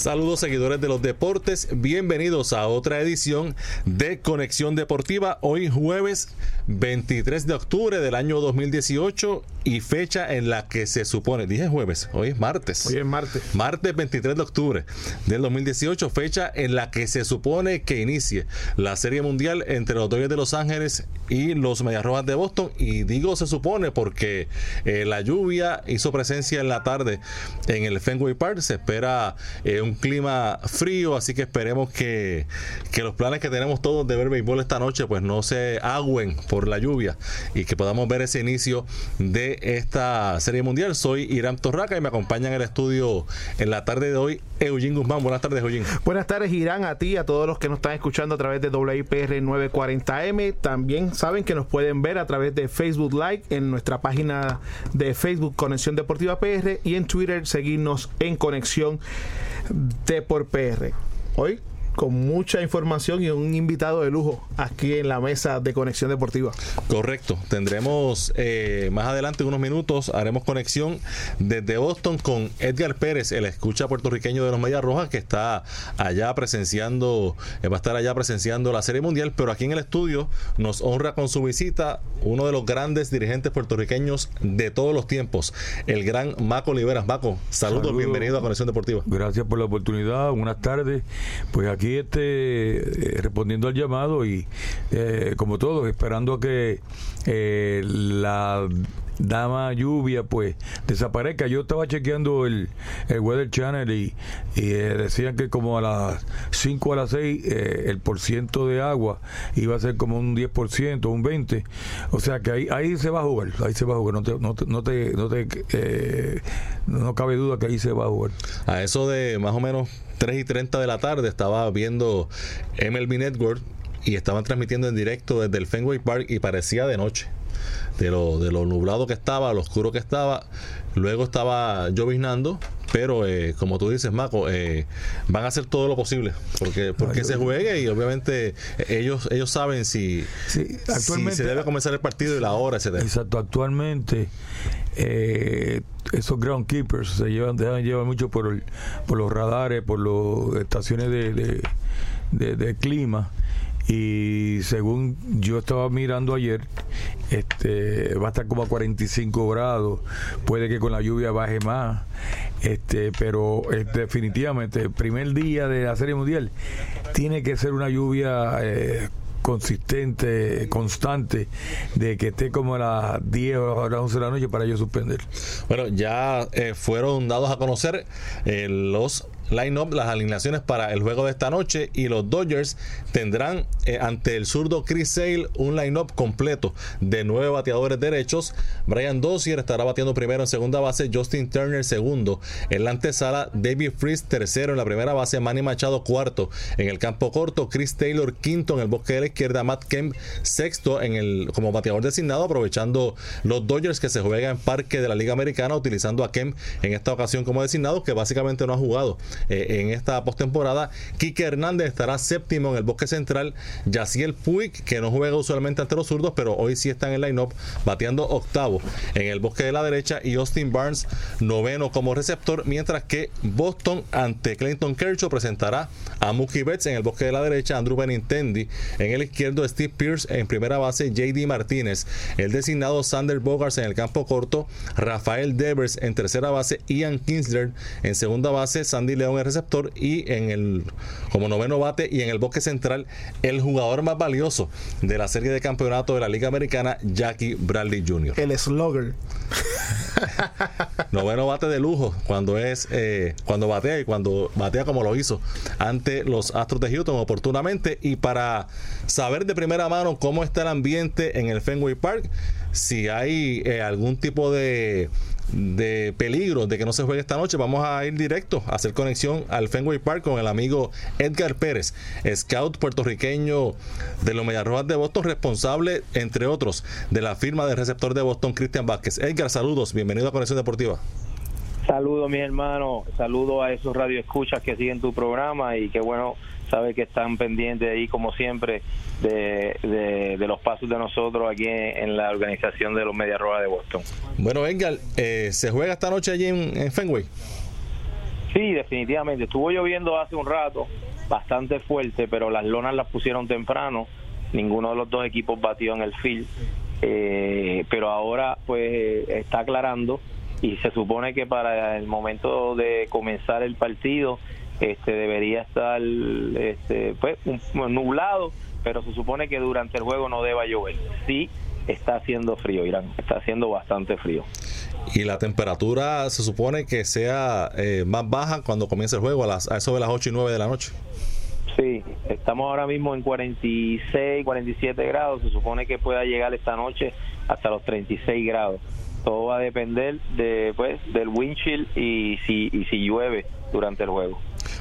Saludos seguidores de los deportes, bienvenidos a otra edición de Conexión Deportiva, hoy jueves 23 de octubre del año 2018 y fecha en la que se supone, dije jueves, hoy es martes. Hoy es martes. Martes 23 de octubre del 2018, fecha en la que se supone que inicie la Serie Mundial entre los Dodgers de Los Ángeles y los Medias Rojas de Boston. Y digo se supone porque eh, la lluvia hizo presencia en la tarde en el Fenway Park. Se espera eh, un clima frío, así que esperemos que, que los planes que tenemos todos de ver béisbol esta noche pues no se agüen por la lluvia y que podamos ver ese inicio de esta Serie Mundial. Soy Irán Torraca y me acompaña en el estudio en la tarde de hoy Eugene Guzmán. Buenas tardes, Eugene. Buenas tardes, Irán, a ti, a todos los que nos están escuchando a través de WIPR 940M. También saben que nos pueden ver a través de Facebook Live en nuestra página de Facebook Conexión Deportiva PR y en Twitter seguirnos en Conexión Deport PR. Hoy con mucha información y un invitado de lujo aquí en la mesa de Conexión Deportiva. Correcto. Tendremos eh, más adelante, unos minutos, haremos conexión desde Boston con Edgar Pérez, el escucha puertorriqueño de los Medias Rojas, que está allá presenciando, eh, va a estar allá presenciando la Serie Mundial, pero aquí en el estudio nos honra con su visita uno de los grandes dirigentes puertorriqueños de todos los tiempos, el gran Maco Oliveras. Maco, saludos, bienvenido a Conexión Deportiva. Gracias por la oportunidad, buenas tardes. Pues aquí este, eh, respondiendo al llamado y eh, como todos esperando a que eh, la dama lluvia pues desaparezca. Yo estaba chequeando el, el Weather Channel y, decían que como a las 5 a las 6 el porciento de agua iba a ser como un 10%, un 20%. O sea que ahí, ahí se va a jugar, ahí se va a jugar. No te, no te, no, te, no, te, no cabe duda que ahí se va a jugar. A eso de más o menos 3 y 30 de la tarde estaba viendo MLB Network y estaban transmitiendo en directo desde el Fenway Park y parecía de noche. De lo, de lo nublado que estaba, lo oscuro que estaba. Luego estaba lloviznando, pero eh, como tú dices, Maco, eh, van a hacer todo lo posible porque porque se juegue y obviamente ellos ellos saben si, actualmente, se debe comenzar el partido y la hora, etcétera. Exacto, actualmente eh, esos groundkeepers se llevan, dejan llevar mucho por, por los radares, por las estaciones de, de, clima y según yo estaba mirando ayer, este va a estar como a 45 grados, puede que con la lluvia baje más, este pero eh, definitivamente el primer día de la Serie Mundial tiene que ser una lluvia eh, consistente, constante, de que esté como a las 10 o a las 11 de la noche para yo suspender. Bueno, ya eh, fueron dados a conocer eh, los line-up, las alineaciones para el juego de esta noche y los Dodgers tendrán eh, ante el zurdo Chris Sale un line-up completo de nueve bateadores derechos. Brian Dozier estará bateando primero en segunda base, Justin Turner segundo en la antesala, David Freeze tercero en la primera base, Manny Machado cuarto en el campo corto, Chris Taylor quinto en el bosque de la izquierda, Matt Kemp sexto en el como bateador designado, aprovechando los Dodgers que se juega en parque de la Liga Americana, utilizando a Kemp en esta ocasión como designado, que básicamente no ha jugado eh, en esta postemporada. Quique Hernández estará séptimo en el bosque central. Yaciel Puig, que no juega usualmente ante los zurdos, pero hoy sí está en el line-up, bateando octavo en el bosque de la derecha. Y Austin Barnes, noveno como receptor, mientras que Boston ante Clinton Kershaw presentará a Mookie Betts en el bosque de la derecha, Andrew Benintendi en el izquierdo, Steve Pierce en primera base, JD Martínez, el designado Sander Bogarts en el campo corto, Rafael Devers en tercera base, Ian Kinsler en segunda base, Sandy León el receptor y en el como noveno bate y en el bosque central el jugador más valioso de la serie de campeonato de la Liga Americana, Jackie Bradley Jr. El slugger. noveno bate de lujo cuando es eh, cuando batea y cuando batea como lo hizo ante los Astros de Houston oportunamente y para saber de primera mano cómo está el ambiente en el Fenway Park si hay eh, algún tipo de de peligro de que no se juegue esta noche, vamos a ir directo a hacer conexión al Fenway Park con el amigo Edgar Pérez, scout puertorriqueño de los Mediarrojas de Boston, responsable, entre otros, de la firma del receptor de Boston, Cristian Vázquez. Edgar, saludos, bienvenido a Conexión Deportiva. Saludos, mi hermano, saludos a esos radioescuchas que siguen tu programa y qué bueno sabe que están pendientes ahí, como siempre, de, los pasos de nosotros aquí en, la organización de los Media Rojas de Boston. Bueno, Edgar, eh, ¿se juega esta noche allí en, Fenway? Sí, definitivamente. Estuvo lloviendo hace un rato, bastante fuerte, pero las lonas las pusieron temprano. Ninguno de los dos equipos batió en el field. Eh, pero ahora pues está aclarando y se supone que para el momento de comenzar el partido este debería estar este, pues, nublado, pero se supone que durante el juego no deba llover. Sí, está haciendo frío, Irán, está haciendo bastante frío. Y la temperatura se supone que sea eh, más baja cuando comience el juego, a, las, a eso de las 8 y 9 de la noche. Sí, estamos ahora mismo en 46, 47 grados, se supone que pueda llegar esta noche hasta los 36 grados. Todo va a depender de, pues, del windshield y si, y si llueve durante el juego.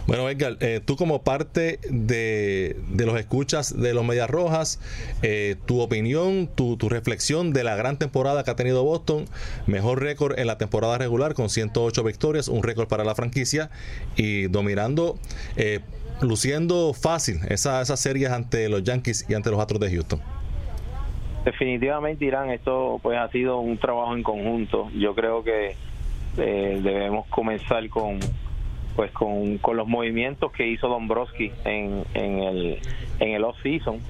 Bueno, Edgar, eh, tú como parte de, los escuchas de los Medias Rojas, eh, tu opinión, tu, reflexión de la gran temporada que ha tenido Boston, mejor récord en la temporada regular con 108 victorias, un récord para la franquicia y dominando, eh, luciendo fácil esas, esas series ante los Yankees y ante los Astros de Houston. Definitivamente, Irán, esto pues ha sido un trabajo en conjunto. Yo creo que debemos comenzar con pues con, con los movimientos que hizo Dombrowski en, en el en el off season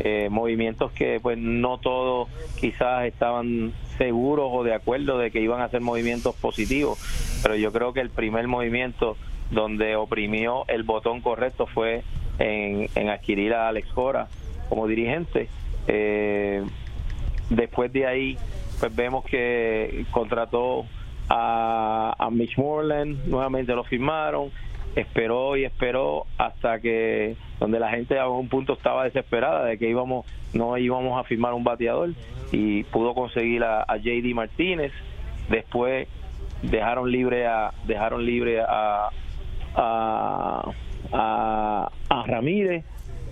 eh, movimientos que pues no todos quizás estaban seguros o de acuerdo de que iban a ser movimientos positivos pero yo creo que el primer movimiento donde oprimió el botón correcto fue en, en adquirir a Alex Cora como dirigente. Eh, después de ahí pues vemos que contrató a, Mitch Moreland, nuevamente lo firmaron, esperó y esperó hasta que donde la gente a un punto estaba desesperada de que íbamos no íbamos a firmar un bateador y pudo conseguir a, JD Martínez. Después dejaron libre a dejaron libre a a, a, Ramírez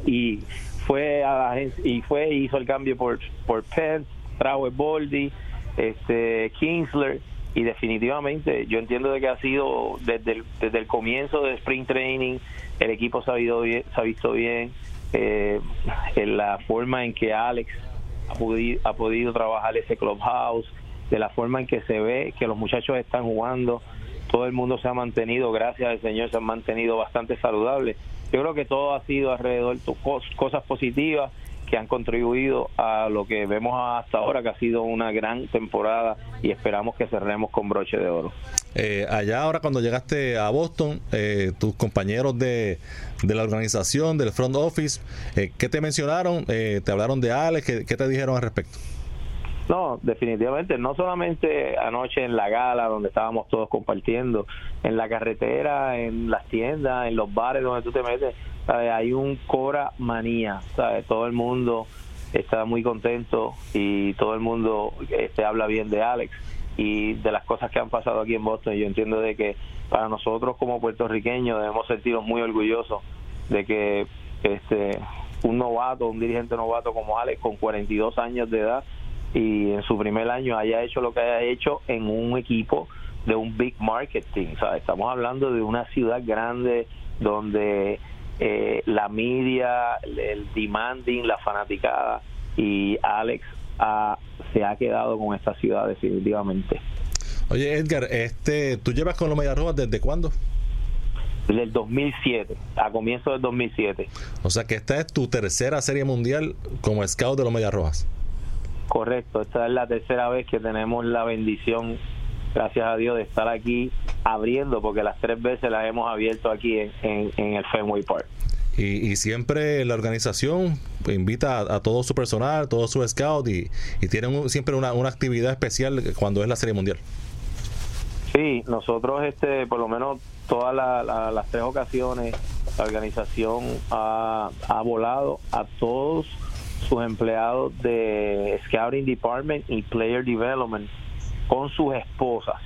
y fue a la, y fue hizo el cambio por por Pence trajo Boldy este Kingsler y definitivamente yo entiendo de que ha sido desde el, desde el comienzo del Spring Training el equipo se ha, bien, ha visto bien eh, la forma en que Alex ha podido, ha podido trabajar ese clubhouse de la forma en que se ve que los muchachos están jugando todo el mundo se ha mantenido gracias al Señor se han mantenido bastante saludables. Yo creo que todo ha sido alrededor de cosas positivas que han contribuido a lo que vemos hasta ahora, que ha sido una gran temporada y esperamos que cerremos con broche de oro. Eh, allá ahora cuando llegaste a Boston, eh, tus compañeros de, de, la organización, del front office, eh, ¿qué te mencionaron? Eh, ¿Te hablaron de Alex? ¿Qué, ¿Qué te dijeron al respecto? No, definitivamente, no solamente anoche en la gala donde estábamos todos compartiendo, en la carretera, en las tiendas, en los bares donde tú te metes, hay un Cora manía, ¿sabes? todo el mundo está muy contento y todo el mundo este, habla bien de Alex y de las cosas que han pasado aquí en Boston. Yo entiendo de que para nosotros como puertorriqueños debemos sentirnos muy orgullosos de que este un novato, un dirigente novato como Alex con 42 años de edad y en su primer año haya hecho lo que haya hecho en un equipo de un big marketing, ¿sabes? Estamos hablando de una ciudad grande donde eh, la media, el demanding, la fanaticada y Alex se ha quedado con esta ciudad definitivamente. Oye Edgar, este, ¿tú llevas con los Mediarrojas desde cuándo? Desde el 2007, a comienzo del 2007. O sea que esta es tu tercera serie mundial como scout de los Mediarrojas. Correcto, esta es la tercera vez que tenemos la bendición, gracias a Dios, de estar aquí abriendo, porque las tres veces las hemos abierto aquí en, el Fenway Park. Y, siempre la organización invita a, todo su personal, todo su scout y, tienen siempre una, actividad especial cuando es la Serie Mundial. Sí, nosotros este, por lo menos todas las tres ocasiones la organización ha, ha volado a todos sus empleados de Scouting Department y Player Development con sus esposas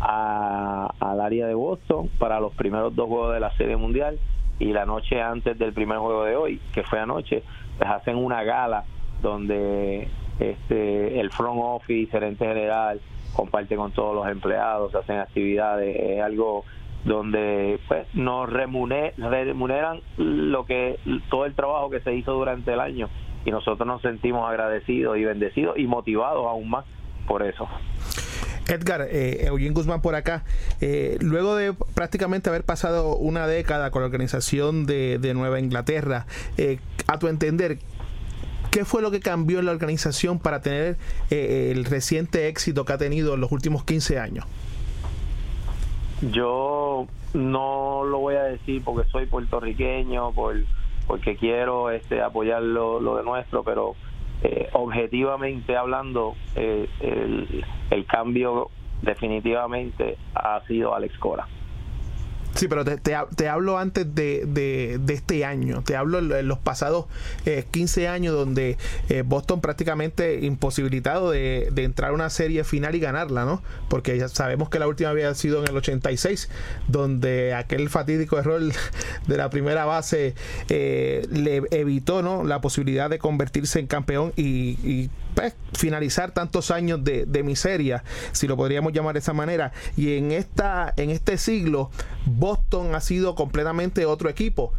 al área de Boston para los primeros dos juegos de la Serie Mundial y la noche antes del primer juego de hoy, que fue anoche, les hacen una gala donde este el front office, gerente general, comparte con todos los empleados, hacen actividades, es algo donde pues nos remuneran lo que todo el trabajo que se hizo durante el año y nosotros nos sentimos agradecidos y bendecidos y motivados aún más por eso. Edgar, eh, Eugene Guzmán por acá. Eh, luego de prácticamente haber pasado una década con la organización de, Nueva Inglaterra, eh, a tu entender, ¿qué fue lo que cambió en la organización para tener eh, el reciente éxito que ha tenido en los últimos 15 años? Yo no lo voy a decir porque soy puertorriqueño, por, porque quiero este, apoyar lo, de nuestro, pero eh, objetivamente hablando, eh, el, el, cambio definitivamente ha sido Alex Cora. Sí, pero te, te, hablo antes de, de, este año, te hablo en los pasados 15 eh, años donde eh, Boston prácticamente imposibilitado de, entrar a una serie final y ganarla, ¿no? Porque ya sabemos que la última había sido en el 86, donde aquel fatídico error de la primera base eh, le evitó, ¿no? La posibilidad de convertirse en campeón y pues, finalizar tantos años de, miseria, si lo podríamos llamar de esa manera. Y en, esta, en este siglo, Boston ha sido completamente otro equipo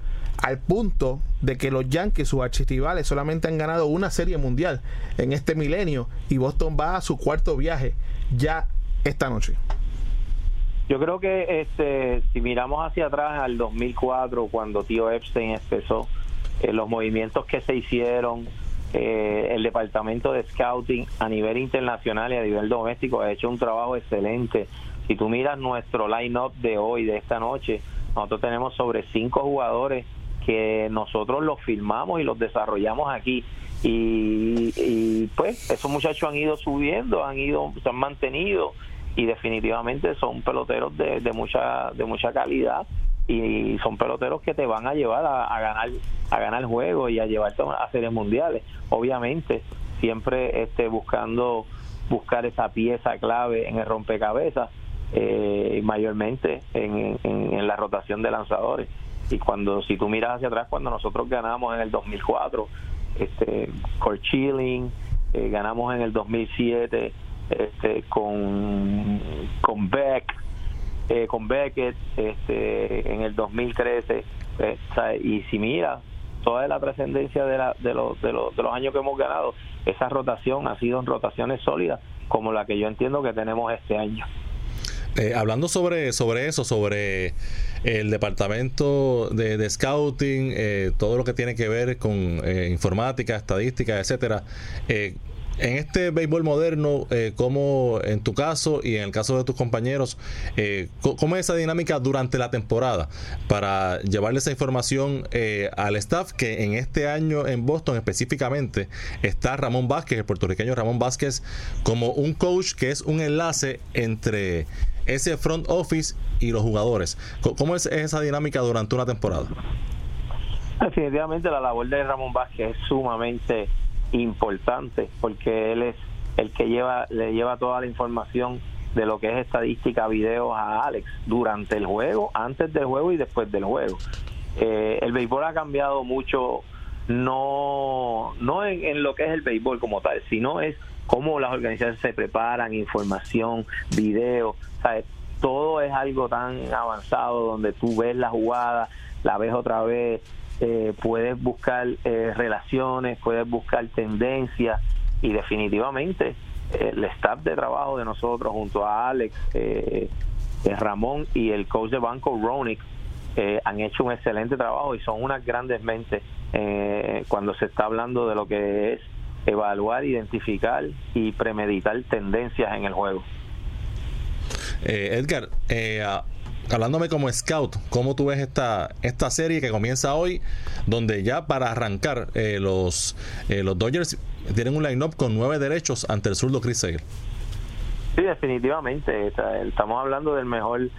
al punto de que los Yankees, sus archivales, solamente han ganado una serie mundial en este milenio y Boston va a su cuarto viaje ya esta noche. Yo creo que este, si miramos hacia atrás al 2004, cuando tío Epstein empezó, eh, los movimientos que se hicieron, eh, el departamento de scouting a nivel internacional y a nivel doméstico ha hecho un trabajo excelente. Si tú miras nuestro line-up de hoy, de esta noche, nosotros tenemos sobre cinco jugadores que nosotros los filmamos y los desarrollamos aquí. Y, pues esos muchachos han ido subiendo, han ido, se han mantenido y definitivamente son peloteros de, de mucha de mucha calidad y son peloteros que te van a llevar a, ganar a ganar juegos y a llevarte a series mundiales. Obviamente siempre este buscando buscar esa pieza clave en el rompecabezas eh, mayormente en, en, la rotación de lanzadores. Y cuando si tú miras hacia atrás cuando nosotros ganamos en el 2004 este Kurt Chilling eh, ganamos en el 2007 este con con Beck eh, con Beckett este, en el 2013. Eh, y si mira toda la trascendencia de, de, los, de, de los años que hemos ganado, esa rotación ha sido en rotaciones sólidas como la que yo entiendo que tenemos este año. Eh, hablando sobre, sobre eso, sobre el departamento de, scouting, todo lo que tiene que ver con informática, estadística, etcétera, en este béisbol moderno, eh, ¿cómo en tu caso y en el caso de tus compañeros, eh, cómo es esa dinámica durante la temporada para llevarle esa información eh, al staff que en este año en Boston específicamente está Ramón Vázquez, el puertorriqueño Ramón Vázquez, como un coach que es un enlace entre ese front office y los jugadores? ¿Cómo es esa dinámica durante una temporada? Definitivamente la labor de Ramón Vázquez es sumamente importante porque él es el que lleva le lleva toda la información de lo que es estadística, video a Alex durante el juego, antes del juego y después del juego. Eh, el béisbol ha cambiado mucho, no, no en, lo que es el béisbol como tal, sino es cómo las organizaciones se preparan, información, video, todo es algo tan avanzado donde tú ves la jugada, la ves otra vez, eh, puedes buscar eh, relaciones, puedes buscar tendencias y definitivamente eh, el staff de trabajo de nosotros junto a Alex, eh, Ramón y el coach de banco Ronick han hecho un excelente trabajo y son unas grandes mentes cuando se está hablando de lo que es evaluar, identificar y premeditar tendencias en el juego. Edgar, hablándome como scout, ¿cómo tú ves esta, esta serie que comienza hoy, donde ya para arrancar eh, los, eh, los Dodgers tienen un line-up con nueve derechos ante el zurdo Chris Sale? Sí, definitivamente. Estamos hablando del mejor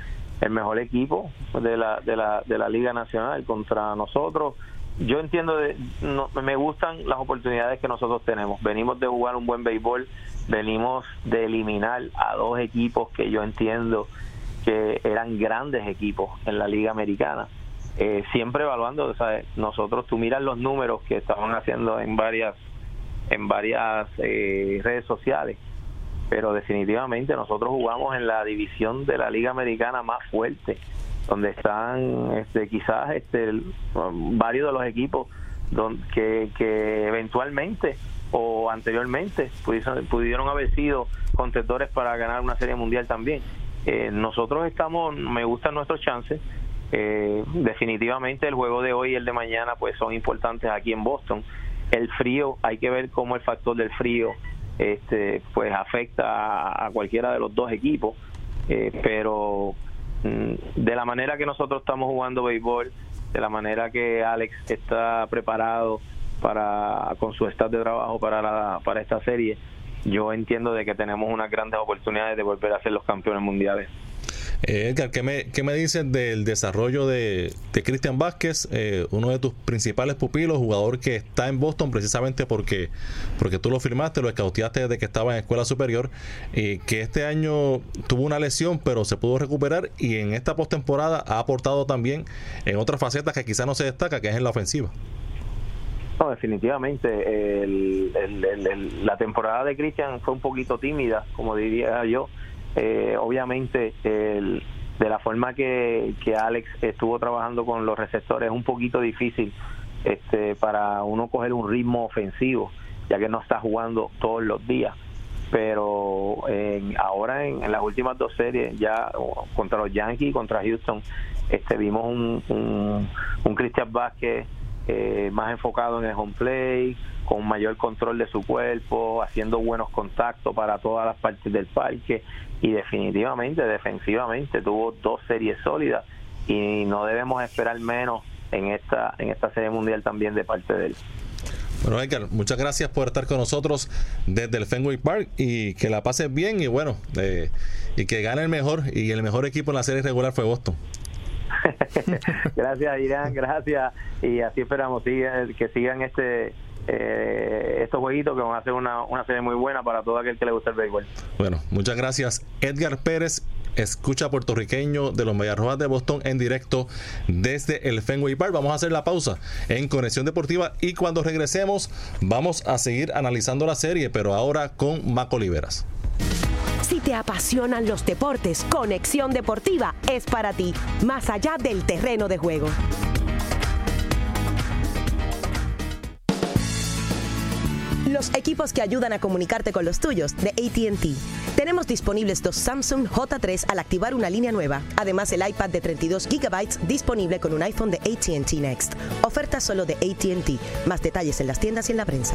el mejor equipo de la, de la, de la Liga Nacional contra nosotros yo entiendo, de, me gustan las oportunidades que nosotros tenemos. Venimos de jugar un buen béisbol, venimos de eliminar a dos equipos que yo entiendo que eran grandes equipos en la liga americana. Eh, siempre evaluando, nosotros tú miras los números que estaban haciendo en varias en varias eh, redes sociales, pero definitivamente nosotros jugamos en la división de la liga americana más fuerte donde están este, quizás este, varios de los equipos que, que eventualmente o anteriormente pudieron, pudieron haber sido contendores para ganar una serie mundial también. Eh, nosotros estamos, me gustan nuestros chances. Eh, definitivamente el juego de hoy y el de mañana pues son importantes aquí en Boston. El frío, hay que ver cómo el factor del frío este, pues afecta a, cualquiera de los dos equipos, eh, pero Mm, de la manera que nosotros estamos jugando béisbol, de la manera que Alex está preparado para con su estado de trabajo para la, para esta serie, yo entiendo de que tenemos unas grandes oportunidades de volver a ser los campeones mundiales. Eh, Edgar, ¿qué me, ¿qué me dices del desarrollo de, de Cristian Vázquez, eh, uno de tus principales pupilos, jugador que está en Boston precisamente porque, porque tú lo firmaste, lo escauteaste desde que estaba en escuela superior, y que este año tuvo una lesión pero se pudo recuperar y en esta postemporada ha aportado también en otras facetas que quizás no se destaca, que es en la ofensiva? No, definitivamente. la temporada de Cristian fue un poquito tímida, como diría yo eh, obviamente el, de la forma que, que Alex estuvo trabajando con los receptores es un poquito difícil este, para uno coger un ritmo ofensivo, ya que no está jugando todos los días. Pero ahora en, las últimas dos series, ya contra los Yankees y contra Houston, este, vimos un, un Christian Vázquez eh, más enfocado en el home play, con mayor control de su cuerpo, haciendo buenos contactos para todas las partes del parque y definitivamente defensivamente tuvo dos series sólidas y no debemos esperar menos en esta en esta serie mundial también de parte de él. Bueno, Edgar, muchas gracias por estar con nosotros desde el Fenway Park y que la pases bien y bueno, eh, y que gane el mejor y el mejor equipo en la serie regular fue Boston. gracias Irán, gracias y así esperamos que sigan este eh, estos jueguitos que van a ser una, una serie muy buena para todo aquel que le guste el béisbol. Bueno, muchas gracias. Edgar Pérez, escucha puertorriqueño de los Mediarrojas de Boston en directo desde el Fenway Park. Vamos a hacer la pausa en Conexión Deportiva y cuando regresemos vamos a seguir analizando la serie, pero ahora con Maco Oliveras. Si te apasionan los deportes, Conexión Deportiva es para ti, más allá del terreno de juego. Los equipos que ayudan a comunicarte con los tuyos de ATT. Tenemos disponibles dos Samsung J3 al activar una línea nueva. Además, el iPad de 32 GB disponible con un iPhone de ATT Next. Oferta solo de ATT. Más detalles en las tiendas y en la prensa.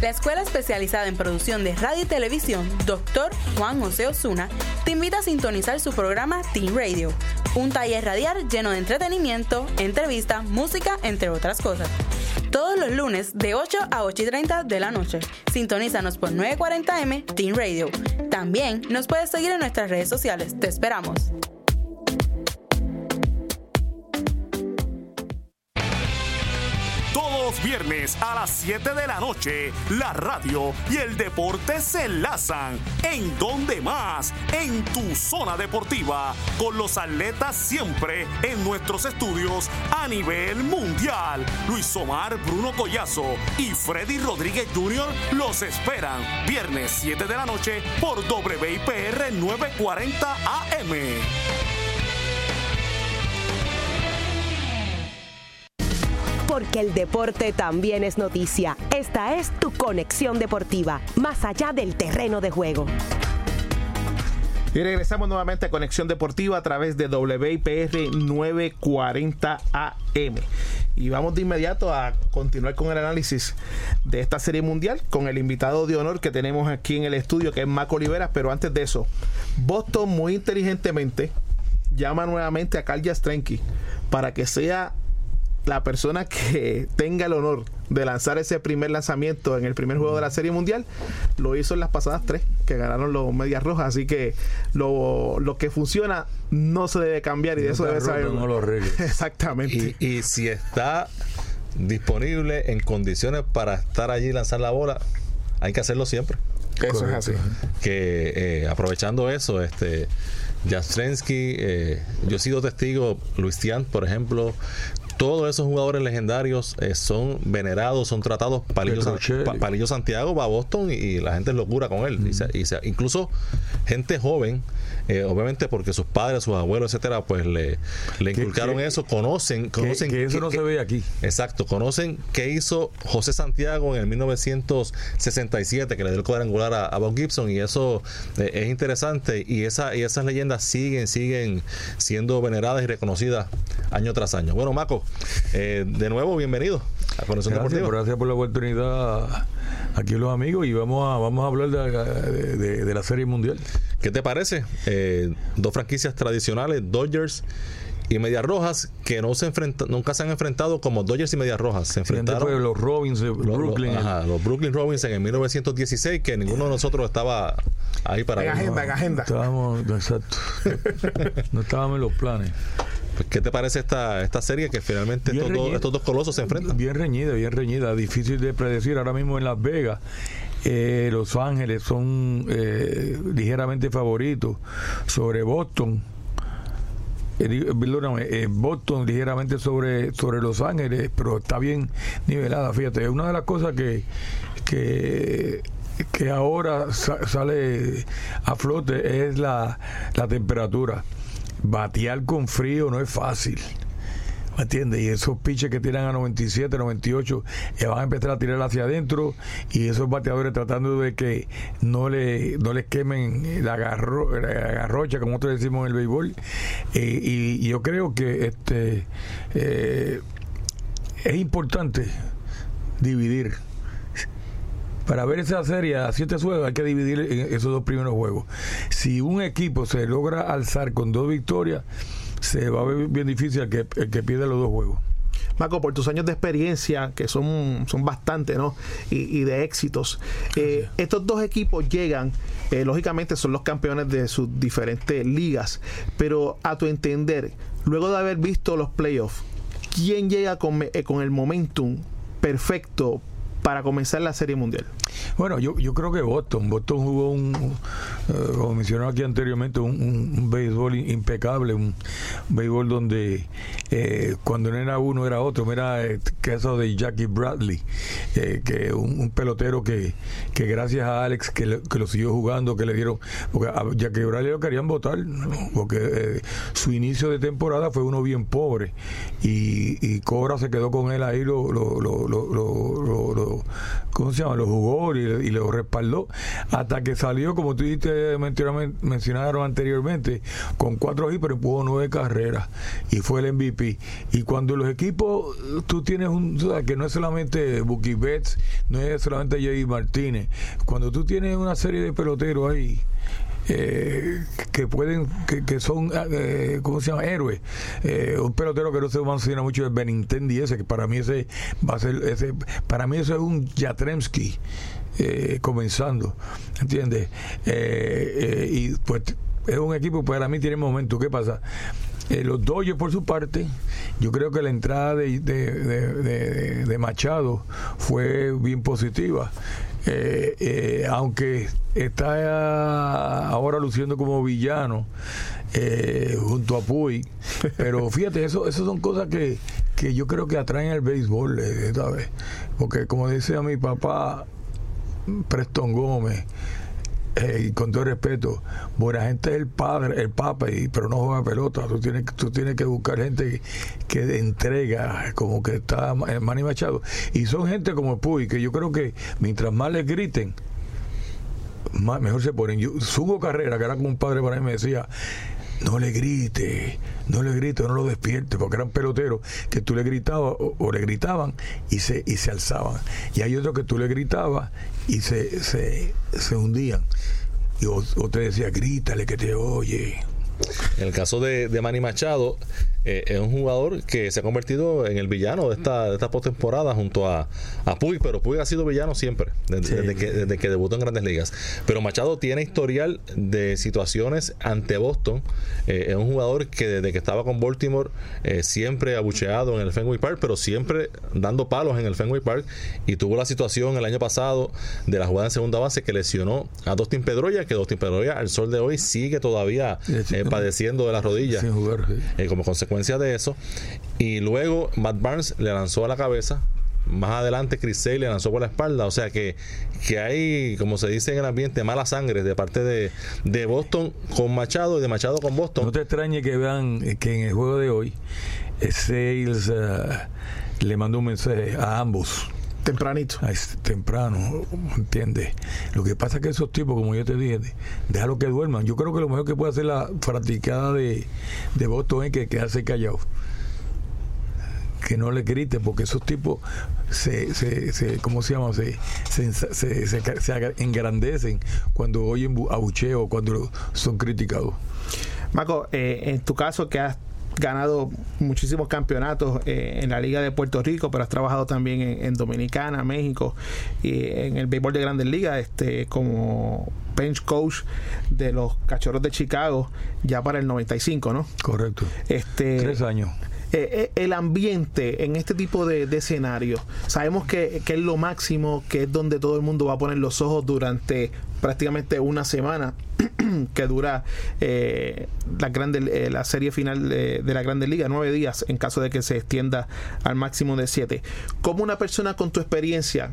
La Escuela Especializada en Producción de Radio y Televisión, Dr. Juan José Osuna, te invita a sintonizar su programa Team Radio, un taller radial lleno de entretenimiento, entrevistas, música, entre otras cosas. Todos los lunes de 8 a 8 y 30 de la noche. Sintonízanos por 940M Team Radio. También nos puedes seguir en nuestras redes sociales. Te esperamos. Viernes a las 7 de la noche, la radio y el deporte se enlazan. ¿En donde más? En tu zona deportiva, con los atletas siempre en nuestros estudios a nivel mundial. Luis Omar, Bruno Collazo y Freddy Rodríguez Jr. los esperan viernes 7 de la noche por WIPR 940 AM. Porque el deporte también es noticia. Esta es tu conexión deportiva, más allá del terreno de juego. Y regresamos nuevamente a Conexión Deportiva a través de WIPR 940 AM. Y vamos de inmediato a continuar con el análisis de esta serie mundial con el invitado de honor que tenemos aquí en el estudio, que es Marco Oliveras. Pero antes de eso, Boston muy inteligentemente llama nuevamente a Carl Jastrenki para que sea la persona que tenga el honor de lanzar ese primer lanzamiento en el primer juego de la Serie Mundial, lo hizo en las pasadas tres, que ganaron los Medias Rojas. Así que lo, lo que funciona no se debe cambiar y de eso debe saber. Exactamente. Y, y si está disponible en condiciones para estar allí y lanzar la bola, hay que hacerlo siempre. Eso es así. Que eh, aprovechando eso, este Jastrensky, eh, yo he sido testigo, Luis Tian, por ejemplo, todos esos jugadores legendarios eh, son venerados, son tratados. Palillo, Palillo, Santiago va a Boston y, la gente es locura con él. y incluso gente joven eh, obviamente porque sus padres, sus abuelos, etcétera, pues le, le inculcaron eso, conocen, conocen que, eso no se ve aquí. Exacto, conocen qué hizo José Santiago en el 1967, que le dio el cuadrangular a, Bob Gibson, y eso eh, es interesante, y, esa, y esas leyendas siguen, siguen siendo veneradas y reconocidas año tras año. Bueno, Maco, eh, de nuevo, bienvenido a Conexión gracias, Gracias por la oportunidad aquí los amigos y vamos a, vamos a hablar de, de la Serie Mundial. ¿Qué te parece? Eh, dos franquicias tradicionales, Dodgers y Medias Rojas, que no se enfrentan, nunca se han enfrentado como Dodgers y Medias Rojas. Se enfrentaron los Robins de Brooklyn. Los, Brooklyn Robins en el 1916, que ninguno de nosotros estaba ahí para en agenda, en agenda. Estábamos, exacto. no estábamos en los planes. Pues, ¿Qué te parece esta, esta serie que finalmente estos dos, estos dos, colosos se enfrentan? Bien reñida, bien reñida. Difícil de predecir ahora mismo en Las Vegas. Eh, Los Ángeles son eh, ligeramente favoritos sobre Boston. Eh, Boston ligeramente sobre, sobre Los Ángeles, pero está bien nivelada. Fíjate, una de las cosas que, que, que ahora sale a flote es la, la temperatura. Batear con frío no es fácil. ¿Me entiendes? Y esos pitches que tiran a 97, 98, ya van a empezar a tirar hacia adentro y esos bateadores tratando de que no le no les quemen la, garro, la garrocha, como nosotros decimos en el béisbol. Eh, y, yo creo que este eh, es importante dividir. Para ver esa serie a siete juegos hay que dividir esos dos primeros juegos. Si un equipo se logra alzar con dos victorias, se va a ver bien difícil el que, el que pierde los dos juegos. Marco, por tus años de experiencia, que son, son bastantes, ¿no? Y, de éxitos. Eh, estos dos equipos llegan, eh, lógicamente son los campeones de sus diferentes ligas, pero a tu entender, luego de haber visto los playoffs, ¿quién llega con, eh, con el momentum perfecto para comenzar la Serie Mundial? Bueno, yo, yo creo que Boston. Boston jugó un, uh, como mencionó aquí anteriormente, un, béisbol impecable, un béisbol donde eh, cuando no era uno era otro. Mira el caso de Jackie Bradley, eh, que un, pelotero que, que gracias a Alex que, lo siguió jugando, que le dieron, porque a Jackie Bradley lo querían votar, porque eh, su inicio de temporada fue uno bien pobre y, y Cobra se quedó con él ahí, lo, lo, lo, lo, ¿cómo se llama? Lo jugó y, lo respaldó hasta que salió, como tú dijiste, mencionaron anteriormente, con cuatro hits, pero empujó nueve carreras y fue el MVP. Y cuando los equipos, tú tienes un, que no es solamente Bucky Betts, no es solamente Jay Martínez, cuando tú tienes una serie de peloteros ahí, eh, que pueden, que, son, eh, ¿cómo se llama? Héroes. Eh, un pelotero que no se menciona mucho es Benintendi ese, que para mí ese va a ser, ese, para mí eso es un Jatremski. Eh, comenzando, ¿entiendes? y pues es un equipo, para mí tiene momento. ¿Qué pasa? los Dodgers, por su parte, yo creo que la entrada de, de, de Machado fue bien positiva. Eh, eh, aunque está ahora luciendo como villano eh, junto a Puy, pero fíjate, eso, eso son cosas que, que yo creo que atraen al béisbol, ¿sabes? Porque como decía mi papá, Preston Gómez, eh, con todo respeto, buena gente es el padre, el papa, y, pero no juega pelota. Tú tienes, tú tienes que buscar gente que, entrega, como que está Manny Machado. Y son gente como Puy, que yo creo que mientras más les griten, más, mejor se ponen. Yo, Hugo Carrera, que era como un padre para mí, me decía, no le grite, no le grite, no lo despierte, porque eran peloteros que tú le gritabas o, le gritaban y se, y se alzaban. Y hay otros que tú le gritabas y se, se, se hundían. Y o, te decía, grítale que te oye. En el caso de, de Manny Machado, eh, es un jugador que se ha convertido en el villano de esta, de esta postemporada junto a, a Puig, pero Puig ha sido villano siempre, desde, que, desde que debutó en grandes ligas. Pero Machado tiene historial de situaciones ante Boston. Eh, es un jugador que desde que estaba con Baltimore eh, siempre abucheado en el Fenway Park, pero siempre dando palos en el Fenway Park. Y tuvo la situación el año pasado de la jugada en segunda base que lesionó a Dustin Pedroya, que Dustin Pedroya al sol de hoy sigue todavía padeciendo de las rodillas como consecuencia de eso. Y luego Matt Barnes le lanzó a la cabeza. Más adelante Chris Sale le lanzó por la espalda. O sea que, que hay, como se dice en el ambiente, mala sangre de parte de, de Boston con Machado y de Machado con Boston. No te extrañe que vean que en el juego de hoy eh, Sales eh, le mandó un mensaje a ambos Tempranito. temprano, ¿entiendes? Lo que pasa es que esos tipos, como yo te dije, déjalo que duerman. Yo creo que lo mejor que puede hacer la practicada de, de Boston es que quedarse callado. Que no le grite, porque esos tipos se, se, se ¿cómo se llama? Se, se, se, se engrandecen cuando oyen abucheo, cuando son criticados. Marco, eh, en tu caso que has ganado muchísimos campeonatos eh, en la Liga de Puerto Rico, pero has trabajado también en, Dominicana, México y en el béisbol de Grandes Ligas, este, como bench coach de los Cachorros de Chicago ya para el 95, ¿no? Correcto. Este, Tres años. Eh, eh, el ambiente en este tipo de, de escenarios, sabemos que, es lo máximo, que es donde todo el mundo va a poner los ojos durante prácticamente una semana que dura eh, la, grande, la serie final de, la Grande Liga, nueve días en caso de que se extienda al máximo de siete. ¿Cómo una persona con tu experiencia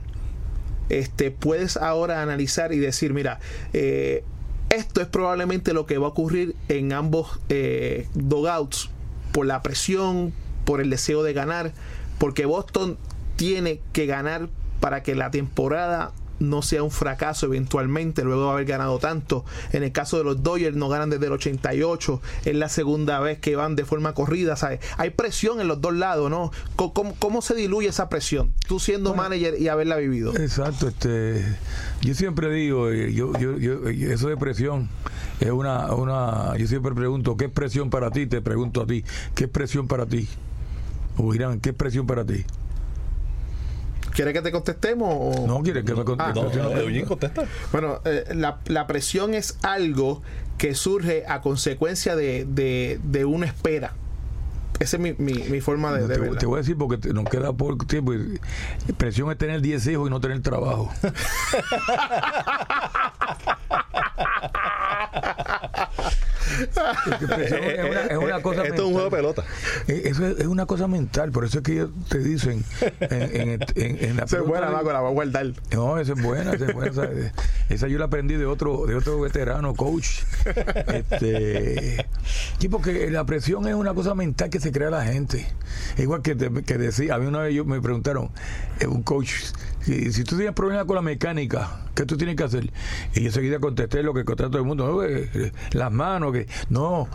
este, puedes ahora analizar y decir, mira, eh, esto es probablemente lo que va a ocurrir en ambos eh, dogouts por la presión, por el deseo de ganar, porque Boston tiene que ganar para que la temporada no sea un fracaso eventualmente luego de haber ganado tanto. En el caso de los Dodgers no ganan desde el 88, es la segunda vez que van de forma corrida. Hay presión en los dos lados, ¿no? ¿Cómo, se diluye esa presión? Tú siendo manager y haberla vivido. Exacto, este, yo siempre digo, eh, yo, yo, yo, eso de presión es una, una, yo siempre pregunto, ¿qué es presión para ti? Te pregunto a ti, ¿qué es presión para ti? O Irán, ¿qué es presión para ti? ¿Quiere que te contestemos? O? No, quiere que me conteste. Ah, contesta. Bueno, eh, la, la, presión es algo que surge a consecuencia de, de, de una espera. Esa es mi, mi, mi forma de, te, Te voy a decir porque nos queda poco tiempo. Presión es tener 10 hijos y no tener trabajo. es, una, cosa Esto es un juego de pelota. Eso es, una cosa mental. Por eso es que ellos te dicen en, en, la Esa es buena, la voy a guardar. No, esa es buena. Esa, es buena, esa, yo la aprendí de otro de otro veterano, coach. Este, y porque la presión es una cosa mental que se crea la gente. Igual que, que decía, a mí una vez ellos me preguntaron, un coach si, si tú tienes problemas con la mecánica, ¿qué tú tienes que hacer? Y yo enseguida contesté lo que contesta todo el mundo, eh, las manos, que no,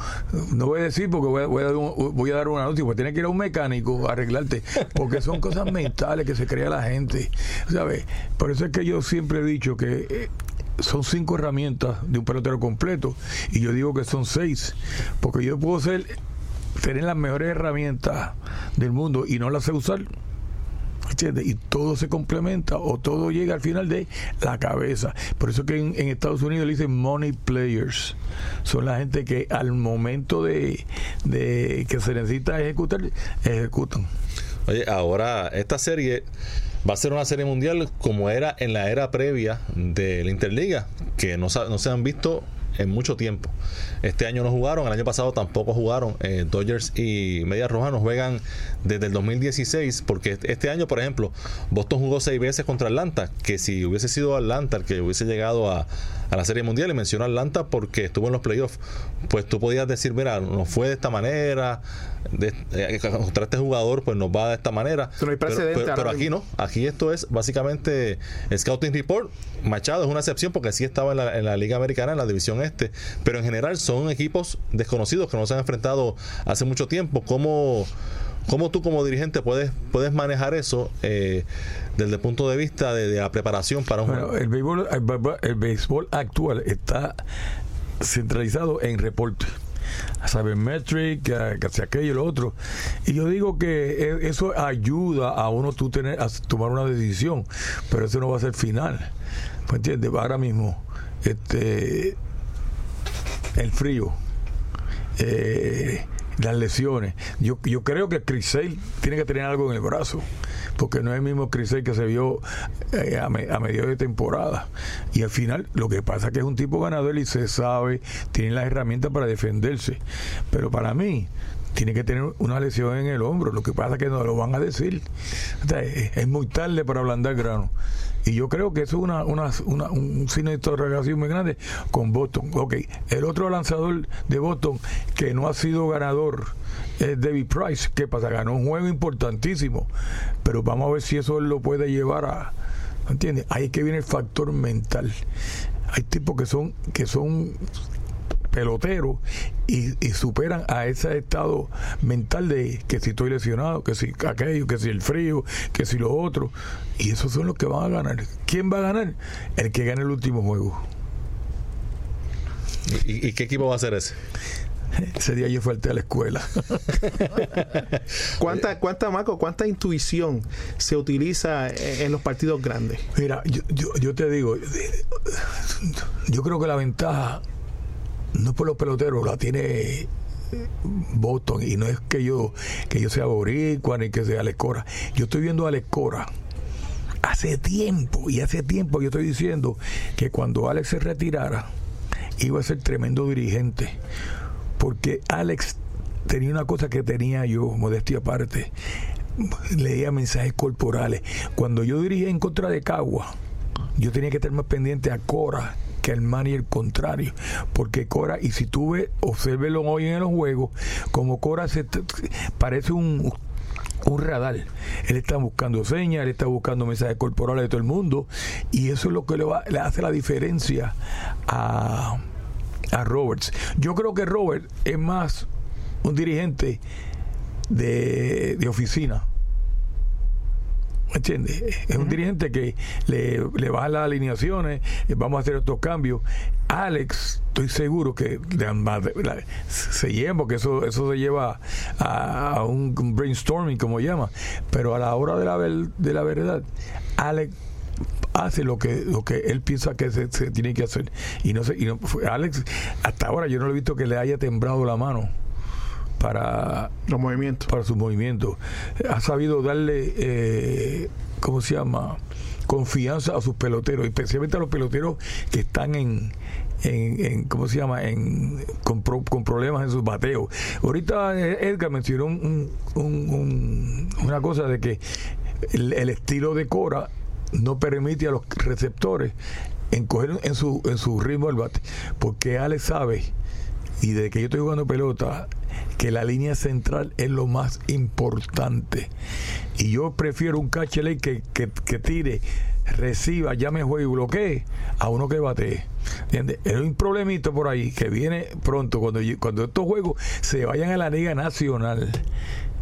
no voy a decir porque voy a, voy a, dar, un, voy a dar una noticia, pues tienes que ir a un mecánico a arreglarte, porque son cosas mentales que se crea la gente. ¿Sabes? Por eso es que yo siempre he dicho que eh, son cinco herramientas de un pelotero completo y yo digo que son seis, porque yo puedo ser tener las mejores herramientas del mundo y no las sé usar y todo se complementa o todo llega al final de la cabeza. Por eso que en, Estados Unidos le dicen money players. Son la gente que al momento de, que se necesita ejecutar, ejecutan. Oye, ahora esta serie va a ser una serie mundial como era en la era previa de la Interliga, que no, no se han visto en mucho tiempo. Este año no jugaron, el año pasado tampoco jugaron. Eh, Dodgers y Medias Rojas no juegan desde el 2016, porque este año, por ejemplo, Boston jugó seis veces contra Atlanta, que si hubiese sido Atlanta el que hubiese llegado a, a la Serie Mundial y mencionó Atlanta porque estuvo en los playoffs. Pues tú podías decir, mira, nos fue de esta manera, de, eh, contra este jugador pues nos va de esta manera. Pero, pero, aquí no, aquí esto es básicamente Scouting Report. Machado es una excepción porque sí estaba en la, en la Liga Americana, en la División Este, pero en general son equipos desconocidos que no se han enfrentado hace mucho tiempo. ¿Cómo, cómo tú como dirigente puedes, puedes manejar eso eh, desde el punto de vista de, la preparación para un El béisbol, el, béisbol actual está centralizado en reporte sabermetric, que, que aquello y lo otro. Y yo digo que e, eso ayuda a uno tú tener, a tomar una decisión, pero eso no va a ser final. ¿Me entiendes? Ahora mismo, este el frío, eh, las lesiones. Yo, yo creo que Crisel tiene que tener algo en el brazo, porque no es el mismo Crisel que se vio eh, a, a medio de temporada. Y al final, lo que pasa es que es un tipo ganador y se sabe, tiene las herramientas para defenderse. Pero para mí, tiene que tener una lesión en el hombro. Lo que pasa es que no lo van a decir. es muy tarde para ablandar grano. Y yo creo que eso es una, una, una, un signo de interrogación muy grande con Boston. Ok, el otro lanzador de Boston que no ha sido ganador es David Price. ¿Qué pasa? Ganó un juego importantísimo, pero vamos a ver si eso lo puede llevar a. ¿Entiendes? Ahí es que viene el factor mental. Hay tipos que son que son peloteros y, superan a ese estado mental de que si estoy lesionado, que si aquello, que si el frío, que si lo otro. Y esos son los que van a ganar. ¿Quién va a ganar? El que gane el último juego. ¿Y, qué equipo va a ser ese? Ese día yo falté a la escuela. ¿Cuánta, cuánta, Marco, cuánta intuición se utiliza en los partidos grandes? Mira, yo, yo, yo te digo, yo creo que la ventaja no por los peloteros, la tiene Boston y no es que yo que yo sea boricua ni que sea Alex Cora. Yo estoy viendo a Alex Cora hace tiempo y hace tiempo yo estoy diciendo que cuando Alex se retirara iba a ser tremendo dirigente porque Alex tenía una cosa que tenía yo, modestia aparte, leía mensajes corporales. Cuando yo dirigía en contra de Cagua, yo tenía que estar más pendiente a Cora que el el contrario. Porque Cora, y si tú ves, obsérvelo hoy en los juegos, como Cora se parece un un radar. Él está buscando señas, él está buscando mensajes corporales de todo el mundo y eso es lo que le, va, le hace la diferencia a, a Roberts. Yo creo que Robert es más un dirigente de, de oficina ¿Me entiendes? Es un dirigente que le, le baja las alineaciones, eh, vamos a hacer estos cambios. Alex, estoy seguro que se lleva, porque eso, eso se lleva a, un brainstorming, como llama, pero a la hora de la, de la verdad, Alex hace lo que lo que él piensa que se, tiene que hacer y no sé y Alex hasta ahora yo no le he visto que le haya temblado la mano para los movimientos. Para sus movimientos. Ha sabido darle, eh, ¿cómo se llama? Confianza a sus peloteros, especialmente a los peloteros que están en, en, ¿cómo se llama? En, con, con, problemas en sus bateos. Ahorita eh, Edgar mencionó un, una cosa de que el, estilo de Cora no permite a los receptores encoger en su, en su ritmo el bate, porque Alex sabe, y desde que yo estoy jugando pelota, que la línea central es lo más importante. Y yo prefiero un cachelé que, que, que tire, reciba, llame juego y bloquee a uno que bate ¿Entiendes? Es un problemito por ahí que viene pronto cuando, cuando estos juegos se vayan a la Liga Nacional.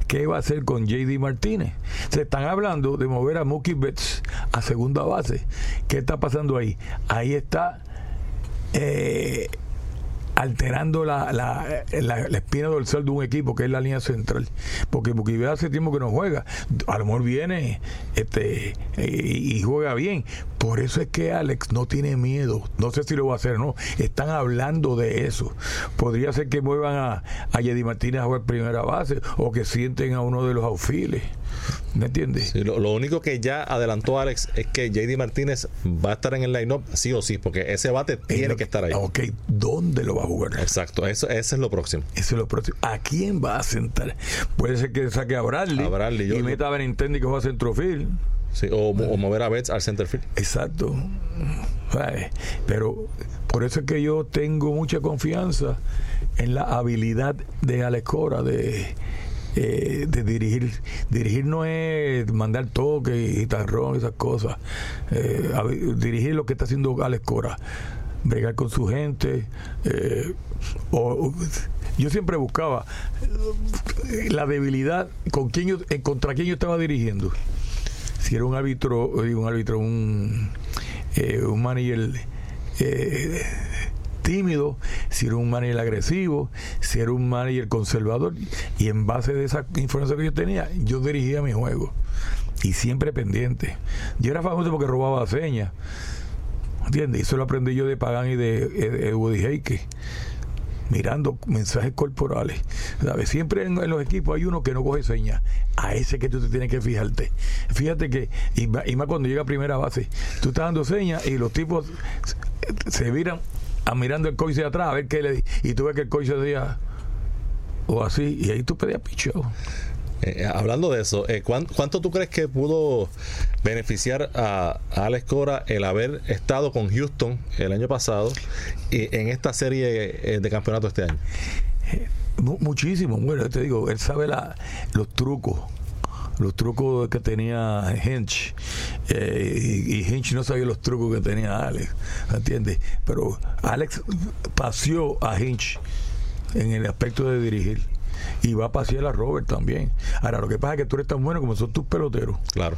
¿Qué va a hacer con JD Martínez? Se están hablando de mover a Mookie Betts a segunda base. ¿Qué está pasando ahí? Ahí está eh, alterando la, la, la, espina dorsal de un equipo que es la línea central. Porque porque hace tiempo que no juega. A viene este y, juega bien. Por eso es que Alex no tiene miedo. No sé si lo va a hacer o no. Están hablando de eso. Podría ser que muevan a, a Yedi Martínez a jugar primera base o que sienten a uno de los aufiles. ¿Me entiendes? lo, único que ya adelantó Alex es que JD Martínez va a estar en el line-up sí o sí, porque ese bate tiene que estar ahí. Ok, ¿dónde lo va a jugar? Exacto, eso, ese es lo próximo. Eso es lo próximo. ¿A quién va a sentar? Puede ser que saque a Bradley, y meta a Benintendi que va a centrofield. Sí, o, o mover a Betts al centerfield. Exacto. Pero por eso es que yo tengo mucha confianza en la habilidad de Alex Cora de, eh, de dirigir. Dirigir no es mandar toque, guitarrón, esas cosas. Eh, dirigir lo que está haciendo Alex Cora. Bregar con su gente. eh, o- yo siempre buscaba eh, la debilidad con quién yo, contra quién yo estaba dirigiendo. Si era un árbitro, un árbitro, un, un manager tímido, si era un manager agresivo, si era un manager conservador. Y en base de esa información que yo tenía, yo dirigía mi juego. Y siempre pendiente. Yo era famoso porque robaba señas. ¿Entiendes? Eso lo aprendí yo de Pagan y de, de Woody Heike mirando mensajes corporales. ¿Sabes? Siempre en, los equipos hay uno que no coge señas. A ese que tú te tienes que fijarte. Fíjate que, y y más cuando llega a primera base, tú estás dando señas y los tipos se viran a mirando el coach de atrás a ver qué le di- Y tú ves que el coach decía, o así, y ahí tú pedías picheo. Eh, hablando de eso, eh, ¿cuán- ¿cuánto tú crees que pudo beneficiar a, a Alex Cora el haber estado con Houston el año pasado y en esta serie eh, de campeonato este año? Mu- muchísimo, bueno, te digo, él sabe la, los trucos, los trucos que tenía Hinch, eh, y, Hinch no sabía los trucos que tenía Alex, ¿entiendes? Pero Alex paseó a Hinch en el aspecto de dirigir. Y va a pasear a Robert también. Ahora, lo que pasa es que tú eres tan bueno como son tus peloteros. Claro.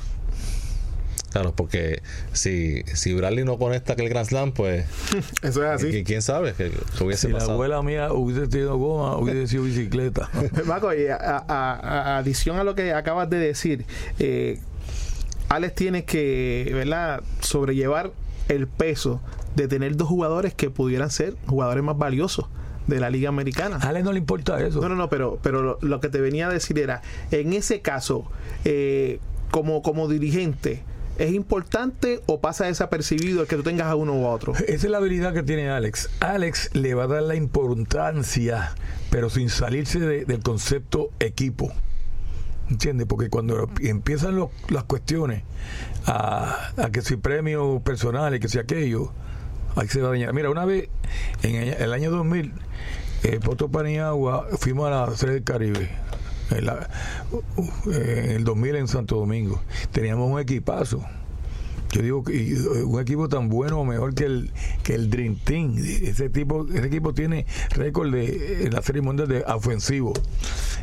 Claro, porque si, si Bradley no conecta aquel Grand Slam, pues Eso es así. ¿qui- ¿quién sabe qué hubiese Si la pasado? abuela mía hubiese tenido goma, hubiese sido bicicleta. Marco, y a, a- a- adición a lo que acabas de decir, eh, Alex tiene que, ¿verdad?, sobrellevar el peso de tener dos jugadores que pudieran ser jugadores más valiosos de la Liga Americana. A Alex no le importa eso. No, no, no, pero, pero lo, lo que te venía a decir era, en ese caso, eh, como, como dirigente, ¿es importante o pasa desapercibido el que tú tengas a uno u a otro? Esa es la habilidad que tiene Alex. Alex le va a dar la importancia, pero sin salirse de- del concepto equipo. ¿Entiendes? Porque cuando empiezan los- las cuestiones a, a que si premios personales, que si aquello, ahí se va a dañar. Mira, una vez, en el, el año 2000, eh, Poto Paniagua, fuimos a la Serie del Caribe. Eh, en el 2000 en Santo Domingo. Teníamos un equipazo. Yo digo que eh, un equipo tan bueno o mejor que el que el Dream Team. Ese tipo, ese equipo tiene récord de en la serie mundial de ofensivo.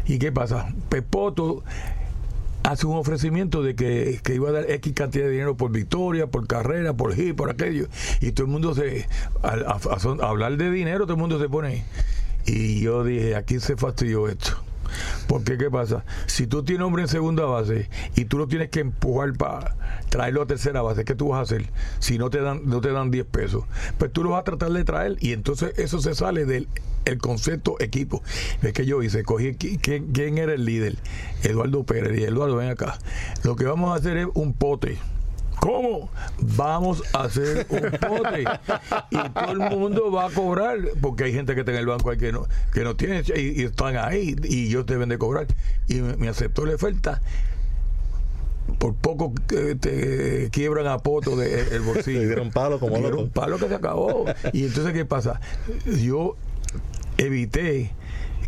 ¿Y qué pasa? Pepoto hace un ofrecimiento de que, que iba a dar X cantidad de dinero por victoria, por carrera, por hit, por aquello. Y todo el mundo se. al- a hablar de dinero, todo el mundo se pone. Y yo dije, aquí se fastidió esto. Porque, ¿qué pasa? Si tú tienes hombre en segunda base y tú lo tienes que empujar para traerlo a tercera base, ¿qué tú vas a hacer? Si no te dan no te dan 10 pesos. Pues tú lo vas a tratar de traer y entonces eso se sale del el concepto equipo. Es que yo hice, cogí qui- quién, quién era el líder, Eduardo Pérez. Y Eduardo, ven acá. Lo que vamos a hacer es un pote. ¿Cómo? Vamos a hacer un pote. Y todo el mundo va a cobrar porque hay gente que está en el banco ahí que no que no tiene y, y están ahí y ellos deben de cobrar. Y me, me aceptó la oferta. Por poco que te quiebran a poto de, el bolsillo. Le dieron palo como Dieron loco. palo que se acabó. Y entonces qué pasa yo evité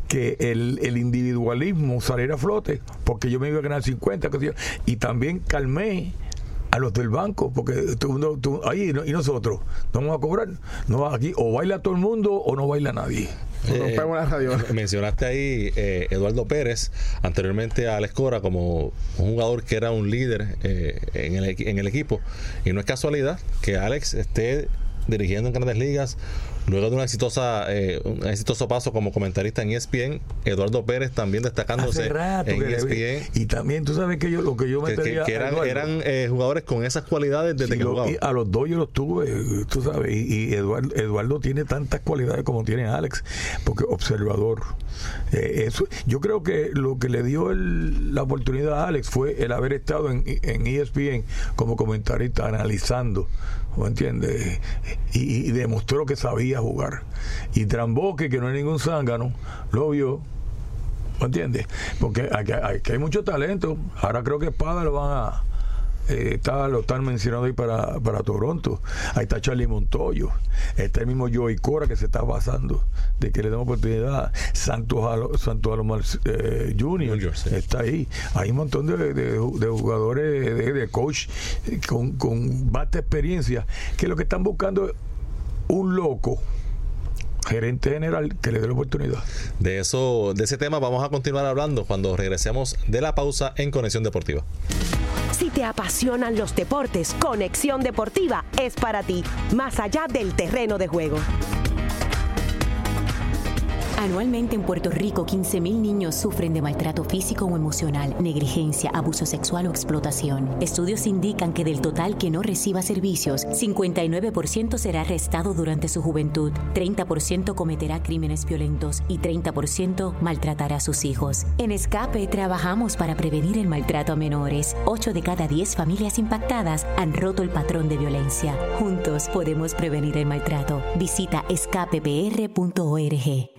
que el, el individualismo saliera a flote porque yo me iba a ganar 50 qué sé yo, y también calmé a los del banco porque el mundo tú- ahí no- y nosotros no vamos a cobrar no aquí o baila todo el mundo o no baila nadie Eh, Rompemos la radio. mencionaste ahí eh, Eduardo Pérez, anteriormente a Alex Cora, como un jugador que era un líder eh, en, el, equi- en el equipo. Y no es casualidad que Alex esté dirigiendo en grandes ligas. Luego de una exitosa, eh, un exitoso paso como comentarista en E ESPN, Eduardo Pérez también destacándose hace rato en E ESPN. y también tú sabes que yo lo que yo me Que, que- que eran, eran eh, jugadores con esas cualidades desde Sí, que jugaban. a los dos yo los tuve, tú sabes, y, y Eduardo, Eduardo tiene tantas cualidades como tiene Alex, porque observador. Eh, eso, yo creo que lo que le dio el- la oportunidad a Alex fue el haber estado en, en E ESPN como comentarista analizando, ¿me entiendes? Y, y demostró que sabía jugar. Y Tramboque, que no es ningún zángano, lo vio. ¿Me entiendes? Porque aquí, aquí hay mucho talento. Ahora creo que Espada lo van a eh, está, lo están mencionando ahí para, para Toronto. Ahí está Charlie Montoyo. Está el mismo Joey Cora que se está basando de que le demos oportunidad. Santos Alo, Santos Alomar eh, Junior, está ahí. Hay un montón de, de, jugadores, de, de, coach con, con vasta experiencia que lo que están buscando es un loco gerente general que le dé la oportunidad. De eso, de ese tema vamos a continuar hablando cuando regresemos de la pausa en Conexión Deportiva. Si te apasionan los deportes, Conexión Deportiva es para ti, más allá del terreno de juego. Anualmente en Puerto Rico, 15.000 niños sufren de maltrato físico o emocional, negligencia, abuso sexual o explotación. Estudios indican que del total que no reciba servicios, 59% será arrestado durante su juventud, 30% cometerá crímenes violentos y 30% maltratará a sus hijos. En Escape trabajamos para prevenir el maltrato a menores. 8 de cada 10 familias impactadas han roto el patrón de violencia. Juntos podemos prevenir el maltrato. Visita escapepr.org.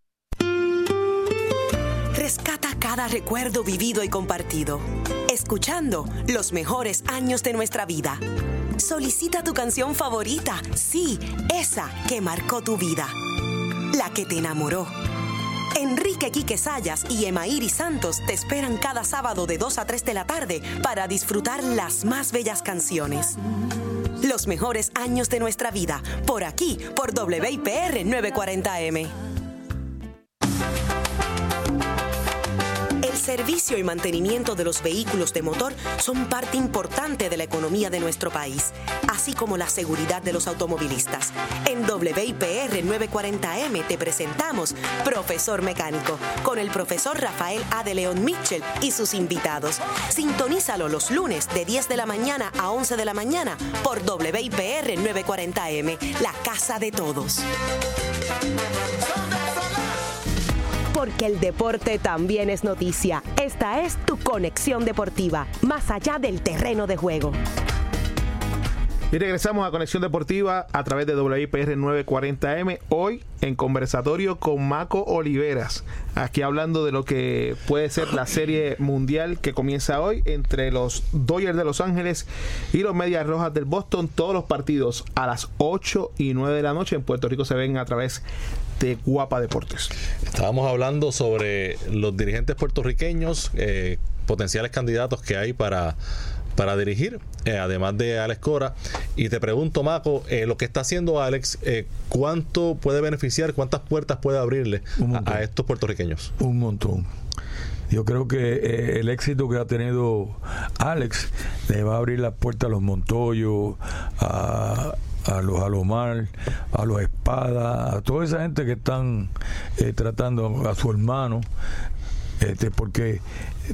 Cada recuerdo vivido y compartido, escuchando los mejores años de nuestra vida. Solicita tu canción favorita, sí, esa que marcó tu vida, la que te enamoró. Enrique Quique Sayas y Emairi Santos te esperan cada sábado de 2 a 3 de la tarde para disfrutar las más bellas canciones. Los mejores años de nuestra vida, por aquí, por WIPR 940M. Servicio y mantenimiento de los vehículos de motor son parte importante de la economía de nuestro país, así como la seguridad de los automovilistas. En WIPR 940M te presentamos Profesor Mecánico con el profesor Rafael A. de León Mitchell y sus invitados. Sintonízalo los lunes de 10 de la mañana a 11 de la mañana por WIPR 940M, la casa de todos porque el deporte también es noticia. Esta es tu conexión deportiva, más allá del terreno de juego. Y regresamos a Conexión Deportiva a través de WIPR 940M. Hoy en conversatorio con Maco Oliveras. Aquí hablando de lo que puede ser la serie mundial que comienza hoy entre los Dodgers de Los Ángeles y los Medias Rojas del Boston. Todos los partidos a las 8 y 9 de la noche en Puerto Rico se ven a través de Guapa Deportes. Estábamos hablando sobre los dirigentes puertorriqueños, eh, potenciales candidatos que hay para para dirigir, eh, además de Alex Cora. Y te pregunto, Maco, eh, lo que está haciendo Alex, ¿cuánto puede beneficiar, cuántas puertas puede abrirle a, estos puertorriqueños? Un montón. Yo creo que el éxito que ha tenido Alex le va a abrir las puertas a los Montoyos, a, a los Alomar, a los Espada, a toda esa gente que están eh, tratando a su hermano, este, porque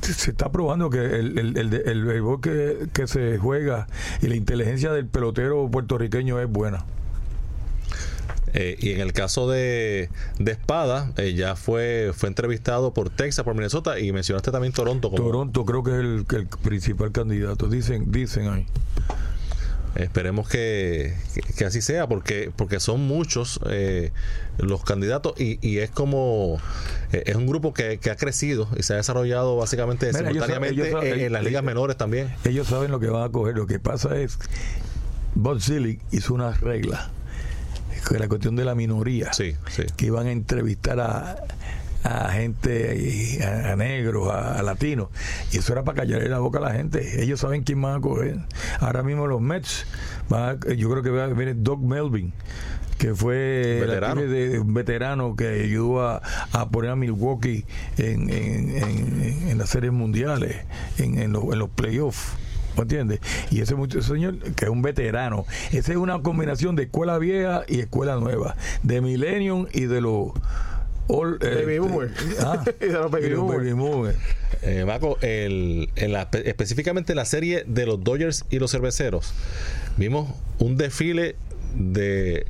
se está probando que el, el, el, el béisbol que, que se juega y la inteligencia del pelotero puertorriqueño es buena. Eh, y en el caso de, de Espada, eh, ya fue, fue entrevistado por Texas, por Minnesota, y mencionaste también Toronto. Como... Toronto creo que es el, el principal candidato, dicen, dicen ahí. Esperemos que, así sea, porque, porque son muchos eh, los candidatos y, y es como eh, es un grupo que, ha crecido y se ha desarrollado básicamente simultáneamente en, las ligas menores también. Ellos saben lo que van a coger. Lo que pasa es, Bob Zillig hizo una regla, la cuestión de la minoría, que iban a entrevistar a a gente, a, negros, a, latinos. Y eso era para callarle la boca a la gente. Ellos saben quién van a coger. Ahora mismo los Mets, yo creo que va venir Doug Melvin que fue veterano. De, un veterano que ayudó a, poner a Milwaukee en, en, en, las series mundiales, en, en, los, playoffs. ¿Me entiendes? Y ese, ese señor, que es un veterano, esa es una combinación de escuela vieja y escuela nueva, de Millennium y de los baby boomer. Ah, baby, boomer. Eh, Maco, el, en la, específicamente en la serie de los Dodgers y los cerveceros, vimos un desfile de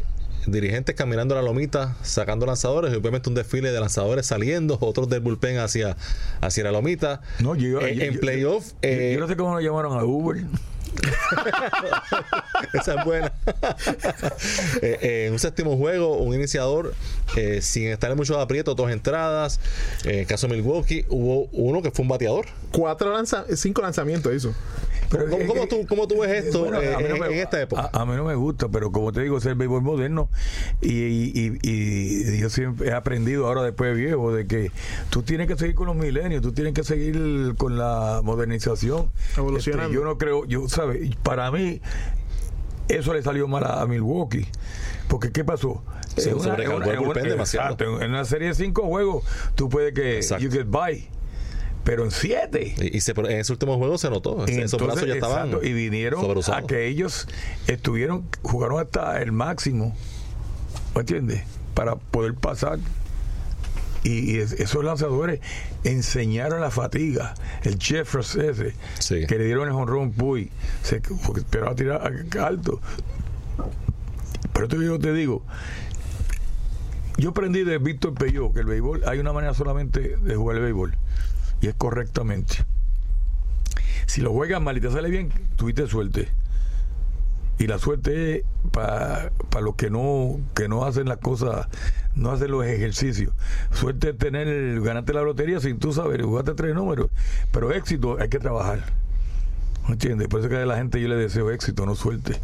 dirigentes caminando la lomita, sacando lanzadores, y obviamente un desfile de lanzadores saliendo, otros del bullpen hacia, hacia la lomita. No, yo, Eh, yo- en yo- playoff, yo- eh, yo no sé cómo lo llamaron a Uber. Esa es buena. Eh, eh, en un séptimo juego, un iniciador eh, sin estar en muchos aprietos, dos entradas. En caso de Milwaukee, hubo uno que fue un bateador. Cuatro lanza cinco lanzamientos hizo. Pero ¿Cómo, que- tú, cómo tú ves esto Bueno, eh, a mí no en, me- en esta época? A, a mí no me gusta, pero como te digo, es el béisbol moderno. Y, y- y- y yo siempre he aprendido ahora después de viejo de que tú tienes que seguir con los milenios, tú tienes que seguir con la modernización. Evolucionando. Este, yo no creo, yo, ¿sabes? Para mí, eso le salió mal a, a Milwaukee. Porque, ¿qué pasó? Se En sobrecargó en el bullpen demasiado. exacto, en una serie de cinco juegos, tú puedes que Exacto. you get by. Pero en siete. Y, y se- en ese último juego se notó. Y esos entonces, brazos ya estaban exacto, y vinieron a que ellos estuvieron, jugaron hasta el máximo, ¿me entiendes? Para poder pasar. Y, y es- esos lanzadores enseñaron la fatiga. El Jeffers ese, Sí. que le dieron el honrón Puy, se, esperaba tirar alto. Pero esto que yo te digo, yo aprendí de Víctor Peyó que el béisbol, hay una manera solamente de jugar el béisbol, y es correctamente. Si lo juegas mal y te sale bien, tuviste suerte. Y la suerte es para los que no que no hacen las cosas, no hacen los ejercicios. Suerte es tener, ganarte la lotería sin tú saber, jugaste tres números. Pero éxito hay que trabajar. ¿Me entiendes? Por eso que a la gente yo le deseo éxito, no suerte.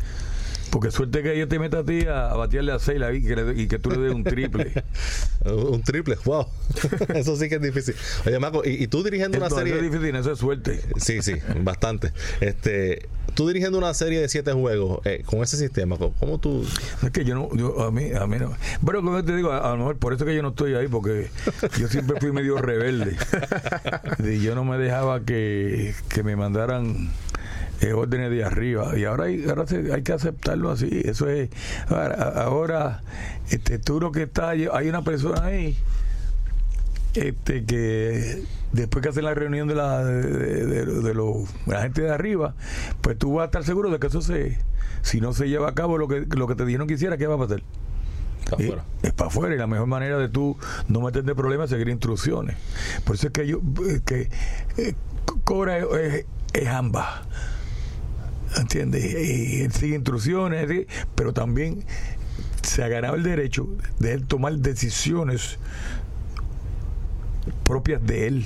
Porque suerte que yo te meta a ti a, a batearle a seis y que, le- y que tú le des un triple. Un triple, wow. Eso sí que es difícil. Oye, Marco, ¿y, y tú dirigiendo una Entonces serie? es difícil, eso es suerte. Sí, sí, bastante. Este, tú dirigiendo una serie de siete juegos eh, con ese sistema, ¿cómo, cómo tú? Es que yo no, yo, a mí, a mí no. Bueno, como te digo, a, a lo mejor por eso que yo no estoy ahí, porque yo siempre fui medio rebelde. Y yo no me dejaba que, que me mandaran eh, órdenes de arriba. Y ahora hay, ahora se- hay que aceptarlo así. Eso es. Ahora, ahora, este, tú lo que está, hay una persona ahí este que después que hacen la reunión de la de, de- de- la gente de arriba pues tú vas a estar seguro de que eso se si no se lleva a cabo lo que lo que te dijeron que hiciera qué va a pasar Está afuera. es para afuera y la mejor manera de tú no meterte problemas es seguir instrucciones por eso es que yo eh, que eh, cobra es- es ambas ¿entiendes? Y él sigue instrucciones ¿sí? pero también se ha ganado el derecho de él tomar decisiones propias de él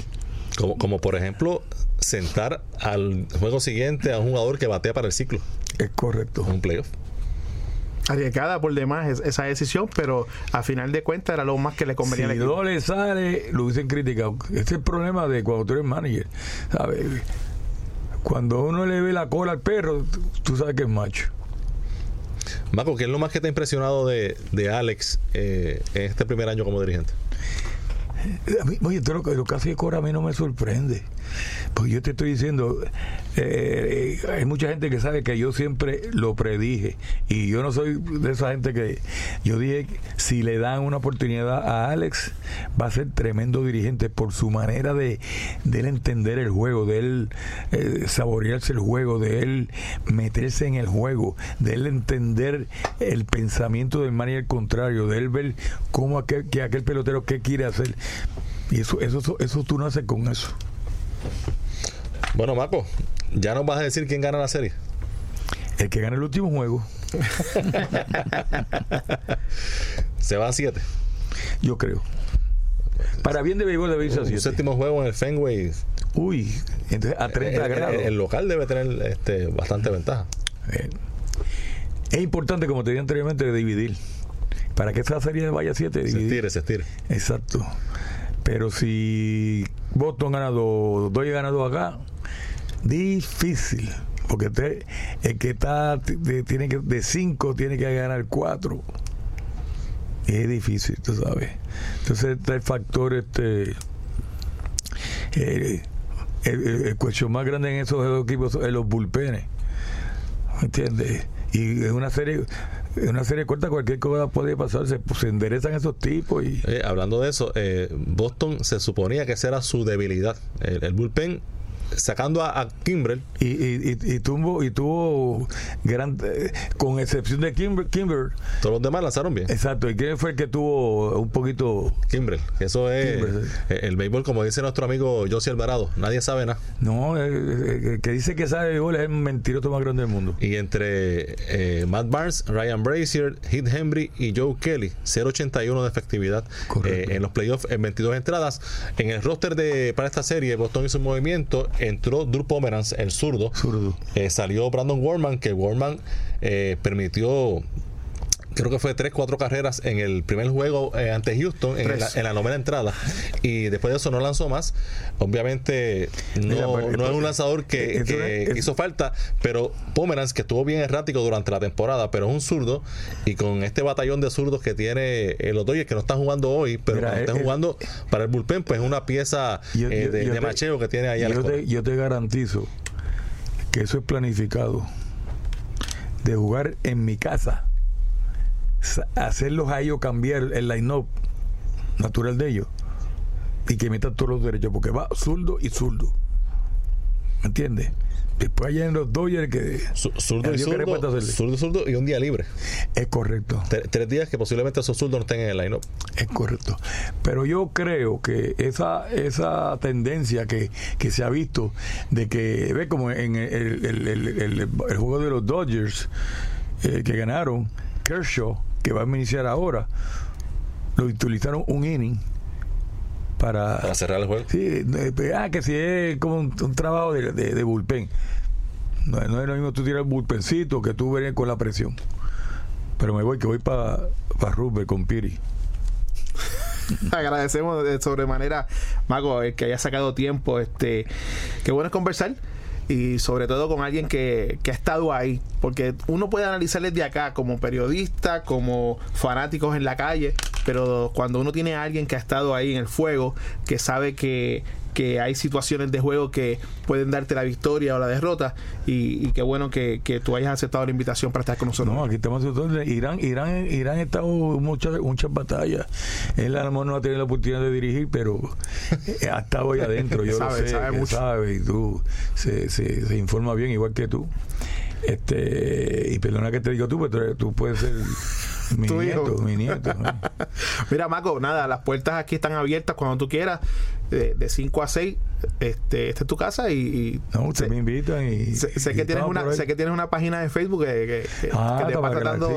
Como, como por ejemplo, sentar al juego siguiente a un jugador que batea para el ciclo, es correcto un playoff. Arriesgada por demás es- esa decisión, pero a final de cuentas era lo más que le convenía si no le sale, lo hubiesen criticado. Ese es el problema de cuando tú eres manager. ¿sabes? Cuando uno le ve la cola al perro, tú- sabes que es macho. Marco, ¿qué es lo más que te ha impresionado de, de Alex eh, en este primer año como dirigente? A mí, oye, todo lo, lo que hace Cora a mí no me sorprende. Porque yo te estoy diciendo, eh, hay mucha gente que sabe que yo siempre lo predije. Y yo no soy de esa gente que. Yo dije, si le dan una oportunidad a Alex, va a ser tremendo dirigente por su manera de, de él entender el juego, de él eh, saborearse el juego, de él meterse en el juego, de él entender el pensamiento del manager contrario, de él ver cómo aquel, que aquel pelotero qué quiere hacer. Y eso, eso, eso, eso tú naces con eso. Bueno, Marco, ya nos vas a decir quién gana la serie. El que gana el último juego, Se va a siete. yo creo. Para bien de béisbol debe irse a Un siete. séptimo juego en el Fenway. Uy, entonces a 30 el, grados. el- el local debe tener este, bastante ventaja. Es importante, como te dije anteriormente, dividir. Para que esta serie vaya a 7, Se estire, se estire. Exacto. Pero si Boston gana dos, Dodgers gana dos acá, difícil. Porque te- el que está de, tiene que, de 5 tiene que ganar 4. Es difícil, tú sabes. Entonces está el factor, este. eh, el, cuestión más grande en esos dos equipos es los bullpenes. ¿Me entiendes? Y es una serie. En una serie corta cualquier cosa puede pasar, se, pues, se enderezan esos tipos y... Eh, hablando de eso, eh, Boston se suponía que esa era su debilidad. El, el bullpen sacando a, a Kimbrel. Y, y, y, y tuvo, y tuvo gran, eh, con excepción de Kimber, Kimber. Todos los demás lanzaron bien. Exacto. ¿Y quién fue el que tuvo un poquito? Kimbrel. Eso es Kimbrel, sí. eh, el béisbol, como dice nuestro amigo Josie Alvarado. Nadie sabe nada. No, eh, el que dice que sabe béisbol es el mentiroso más grande del mundo. Y entre eh, Matt Barnes, Ryan Brazier, Heath Henry y Joe Kelly, 0.81 de efectividad eh, en los playoffs en 22 entradas. En el roster de para esta serie, Boston hizo un movimiento. Entró Drew Pomeranz, el zurdo. Zurdo. Eh, salió Brandon Warman, que Warman eh, permitió creo que fue 3, 4 carreras en el primer juego eh, ante Houston en la, Tres. en la novena entrada y después de eso no lanzó más obviamente no, Mira, pero- no es un lanzador que, es- hizo falta pero Pomeranz que estuvo bien errático durante la temporada pero es un zurdo y con este batallón de zurdos que tiene eh, los Dodgers que no están jugando hoy pero Mira, cuando eh, jugando para el bullpen pues es una pieza Yo- eh, de, yo de te- macheo que tiene ahí Cora. te, yo te garantizo que eso es planificado de jugar en mi casa sa- hacerlos a ellos cambiar el line-up natural de ellos y que metan todos los derechos porque va zurdo y zurdo. ¿me entiendes? después allá en los Dodgers que Zu- Zurdo y zurdo, y zurdo y un día libre. Es correcto. Tre- tres días que posiblemente esos zurdos no estén en el line Es correcto. Pero yo creo que esa esa tendencia que, que se ha visto de que, ve como en el, el- el- el- el juego de los Dodgers eh, que ganaron, Kershaw, que va a iniciar ahora, lo utilizaron un inning para... para cerrar el juego Sí, eh, pues, ah, que si es como un, un trabajo de, de- de bullpen. No, no es lo mismo tú tirar el bullpencito que tú venir con la presión. Pero me voy, que voy para pa Rubber con Piri. Agradecemos de sobremanera, Mago, el que haya sacado tiempo. Este, qué bueno es conversar y sobre todo con alguien que, que ha estado ahí, porque uno puede analizar desde acá como periodista, como fanáticos en la calle, pero cuando uno tiene a alguien que ha estado ahí en el fuego, que sabe que que hay situaciones de juego que pueden darte la victoria o la derrota y, y qué bueno que, que tú hayas aceptado la invitación para estar con nosotros. No, aquí estamos. Irán, Irán, Irán ha estado muchas, muchas batallas. Él a lo mejor no ha tenido la oportunidad de dirigir, pero eh, ha estado ahí adentro. Yo Sabe, lo sé, sabe mucho. sabe, y tú se, se, se informa bien, igual que tú. Este, y perdona que te digo tú, pero tú, puedes ser mi nieto, mi nieto. ¿no? Mira, Maco, nada, las puertas aquí están abiertas cuando tú quieras, de 5 a 6. Este, esta es tu casa y, y No, ustedes sé, me invitan y. sé- sé y que tienes estamos una, sé que tienes una página de Facebook que, que- Ah, que te va tratando.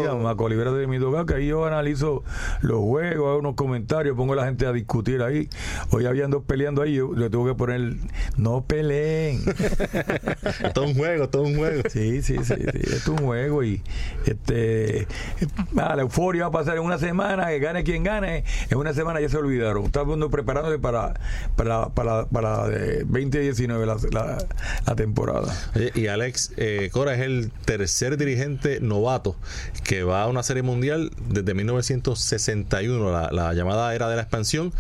de mi Dogado, que ahí yo analizo los juegos, hago unos comentarios, pongo a la gente a discutir ahí. Hoy habían dos peleando ahí, yo le tuve que poner, no peleen. todo un juego todo un juego Sí, sí, sí, sí, esto es un juego y este ah, la euforia va a pasar en una semana, que gane quien gane, en una semana ya se olvidaron. Mundo preparándose para para para, para eh, 2019 la, la, la temporada. Oye, y Alex eh, Cora es el tercer dirigente novato que va a una serie mundial desde 1961, la, la llamada era de la expansión.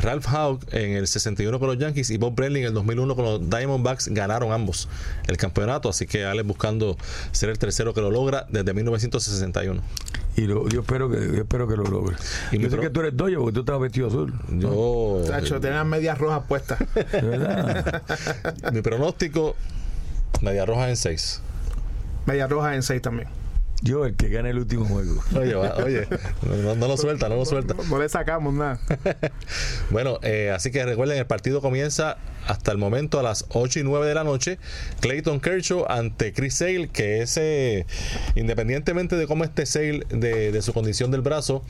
Ralph Haug en el 61 con los Yankees y Bob Brenly en el 2001 con los Diamondbacks ganaron ambos el campeonato, así que Alex buscando ser el tercero que lo logra desde 1961. Y lo- yo espero que yo espero que lo logre. Y yo sé que tú eres doyo porque tú estás vestido azul. Yo, Chacho, tienen las medias rojas puestas. Mi pronóstico, media roja en 6. medias rojas en 6 también. Yo el que gane el último juego. Oye, va- oye, no, no lo suelta, no lo suelta. No le sacamos nada. Bueno, eh, así que recuerden, el partido comienza hasta el momento a las 8 y 9 de la noche. Clayton Kershaw ante Chris Sale, que es, eh, independientemente de cómo esté Sale de, de su condición del brazo,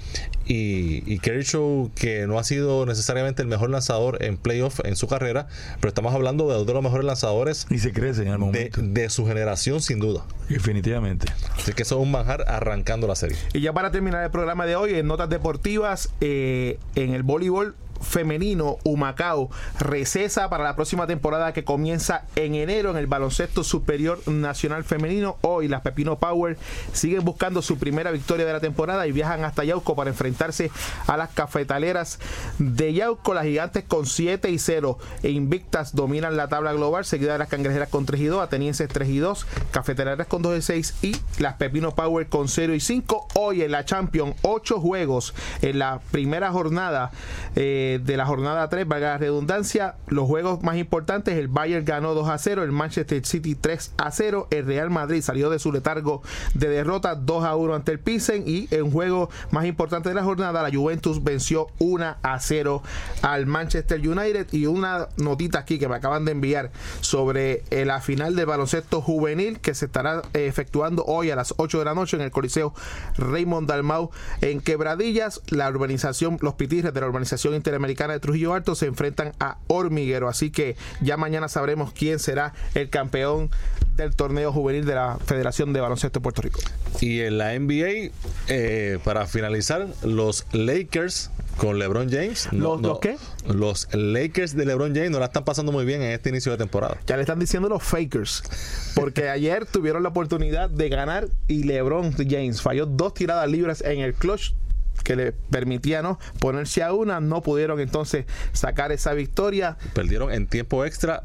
y, y Kershaw, que no ha sido necesariamente el mejor lanzador en playoff en su carrera, pero estamos hablando de uno de los mejores lanzadores Y se crece en el de, momento. de su generación, sin duda. Definitivamente. Así que eso es un manjar arrancando la serie. Y ya para terminar el programa de hoy, en notas deportivas, eh, en el voleibol femenino, Humacao, recesa para la próxima temporada que comienza en enero en el baloncesto superior nacional femenino. Hoy las Pepino Power siguen buscando su primera victoria de la temporada y viajan hasta Yauco para enfrentarse a las cafetaleras de Yauco. Las gigantes con 7 y 0 e invictas dominan la tabla global, seguida de las cangrejeras con 3 y 2, atenienses 3 y 2, cafetaleras con 2 y 6 y las Pepino Power con 0 y 5. Hoy en la Champion, 8 juegos en la primera jornada eh, de la jornada 3, valga la redundancia. Los juegos más importantes, el Bayern ganó 2 a 0, el Manchester City 3 a 0, el Real Madrid salió de su letargo de derrota 2 a 1 ante el Pilsen y en juego más importante de la jornada, la Juventus venció 1 a 0 al Manchester United y una notita aquí que me acaban de enviar sobre eh, la final del baloncesto juvenil que se estará eh, efectuando hoy a las 8 de la noche en el Coliseo Raymond Dalmau en Quebradillas. La urbanización, los pitirres de la urbanización interamericana de Trujillo Alto se enfrentan a Hormiguero. Así que ya mañana sabremos quién será el campeón del torneo juvenil de la Federación de Baloncesto de Puerto Rico. Y en la NBA, eh, para finalizar, los Lakers con LeBron James. ¿Los, ¿los qué? Los Lakers de LeBron James no la están pasando muy bien en este inicio de temporada. Ya le están diciendo los fakers. Porque ayer tuvieron la oportunidad de ganar y LeBron James falló dos tiradas libres en el clutch que le permitía ¿no? ponerse a una, no pudieron entonces sacar esa victoria. Perdieron en tiempo extra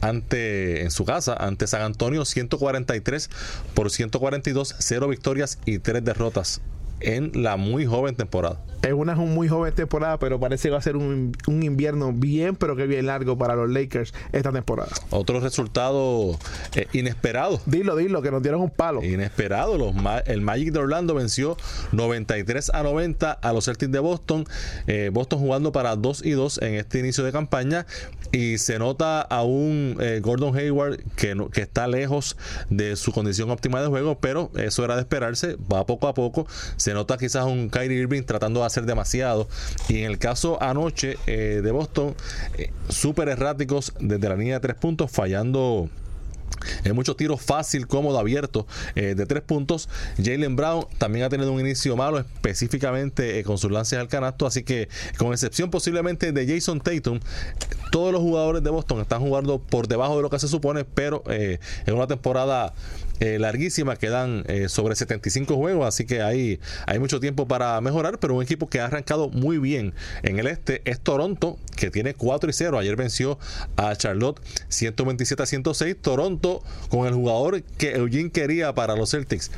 ante en su casa ante San Antonio 143 por 142, cero victorias y tres derrotas en la muy joven temporada. Es una muy joven temporada, pero parece que va a ser un, un, invierno bien, pero que bien largo para los Lakers esta temporada. Otro resultado eh, inesperado. Dilo, dilo, que nos dieron un palo. Inesperado. Los, el Magic de Orlando venció 93 a 90 a los Celtics de Boston. Eh, Boston jugando para 2 y 2 en este inicio de campaña. Y se nota a un eh, Gordon Hayward que, que está lejos de su condición óptima de juego, pero eso era de esperarse. Va poco a poco. Se nota quizás un Kyrie Irving tratando de hacer demasiado. Y en el caso anoche eh, de Boston, eh, súper erráticos desde la línea de tres puntos, fallando. En muchos tiros fácil, cómodo, abierto eh, de tres puntos. Jalen Brown también ha tenido un inicio malo, específicamente eh, con sus lances al canasto. Así que, con excepción posiblemente de Jason Tatum, todos los jugadores de Boston están jugando por debajo de lo que se supone, pero eh, en una temporada eh, larguísima, quedan eh, sobre 75 juegos, así que hay, hay mucho tiempo para mejorar, pero un equipo que ha arrancado muy bien en el este es Toronto, que tiene 4 y 0. Ayer venció a Charlotte 127 a 106. Toronto con el jugador que Eugene quería para los Celtics.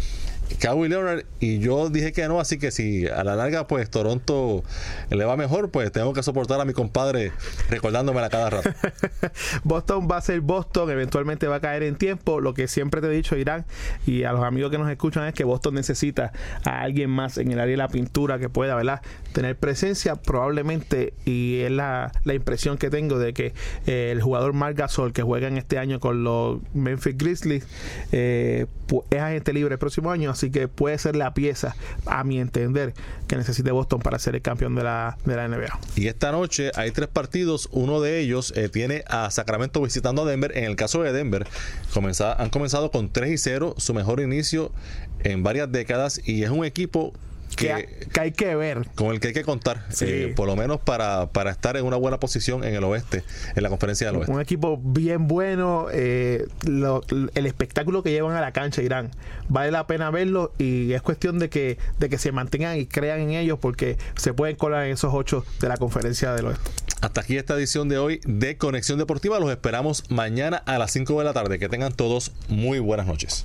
Kawhi Leonard y yo dije que no, así que si a la larga pues Toronto le va mejor, pues tengo que soportar a mi compadre recordándomela cada rato. Boston va a ser Boston, eventualmente va a caer en tiempo. Lo que siempre te he dicho, Irán, y a los amigos que nos escuchan es que Boston necesita a alguien más en el área de la pintura que pueda, ¿verdad? Tener presencia, probablemente, y es la, la impresión que tengo de que eh, el jugador Marc Gasol que juega en este año con los Memphis Grizzlies eh, es agente libre el próximo año así que puede ser la pieza, a mi entender, que necesite Boston para ser el campeón de la, de la NBA. Y esta noche hay tres partidos, uno de ellos eh, tiene a Sacramento visitando a Denver. En el caso de Denver, han comenzado con 3 y 0, su mejor inicio en varias décadas, y es un equipo que, que, hay que ver. Con el que hay que contar, sí. eh, por lo menos para, para, estar en una buena posición en el oeste, en la conferencia del oeste. Un equipo bien bueno, eh, lo, el espectáculo que llevan a la cancha Irán, vale la pena verlo y es cuestión de que, de que se mantengan y crean en ellos porque se pueden colar en esos ocho de la conferencia del oeste. Hasta aquí esta edición de hoy de Conexión Deportiva. Los esperamos mañana a las 5 de la tarde. Que tengan todos muy buenas noches.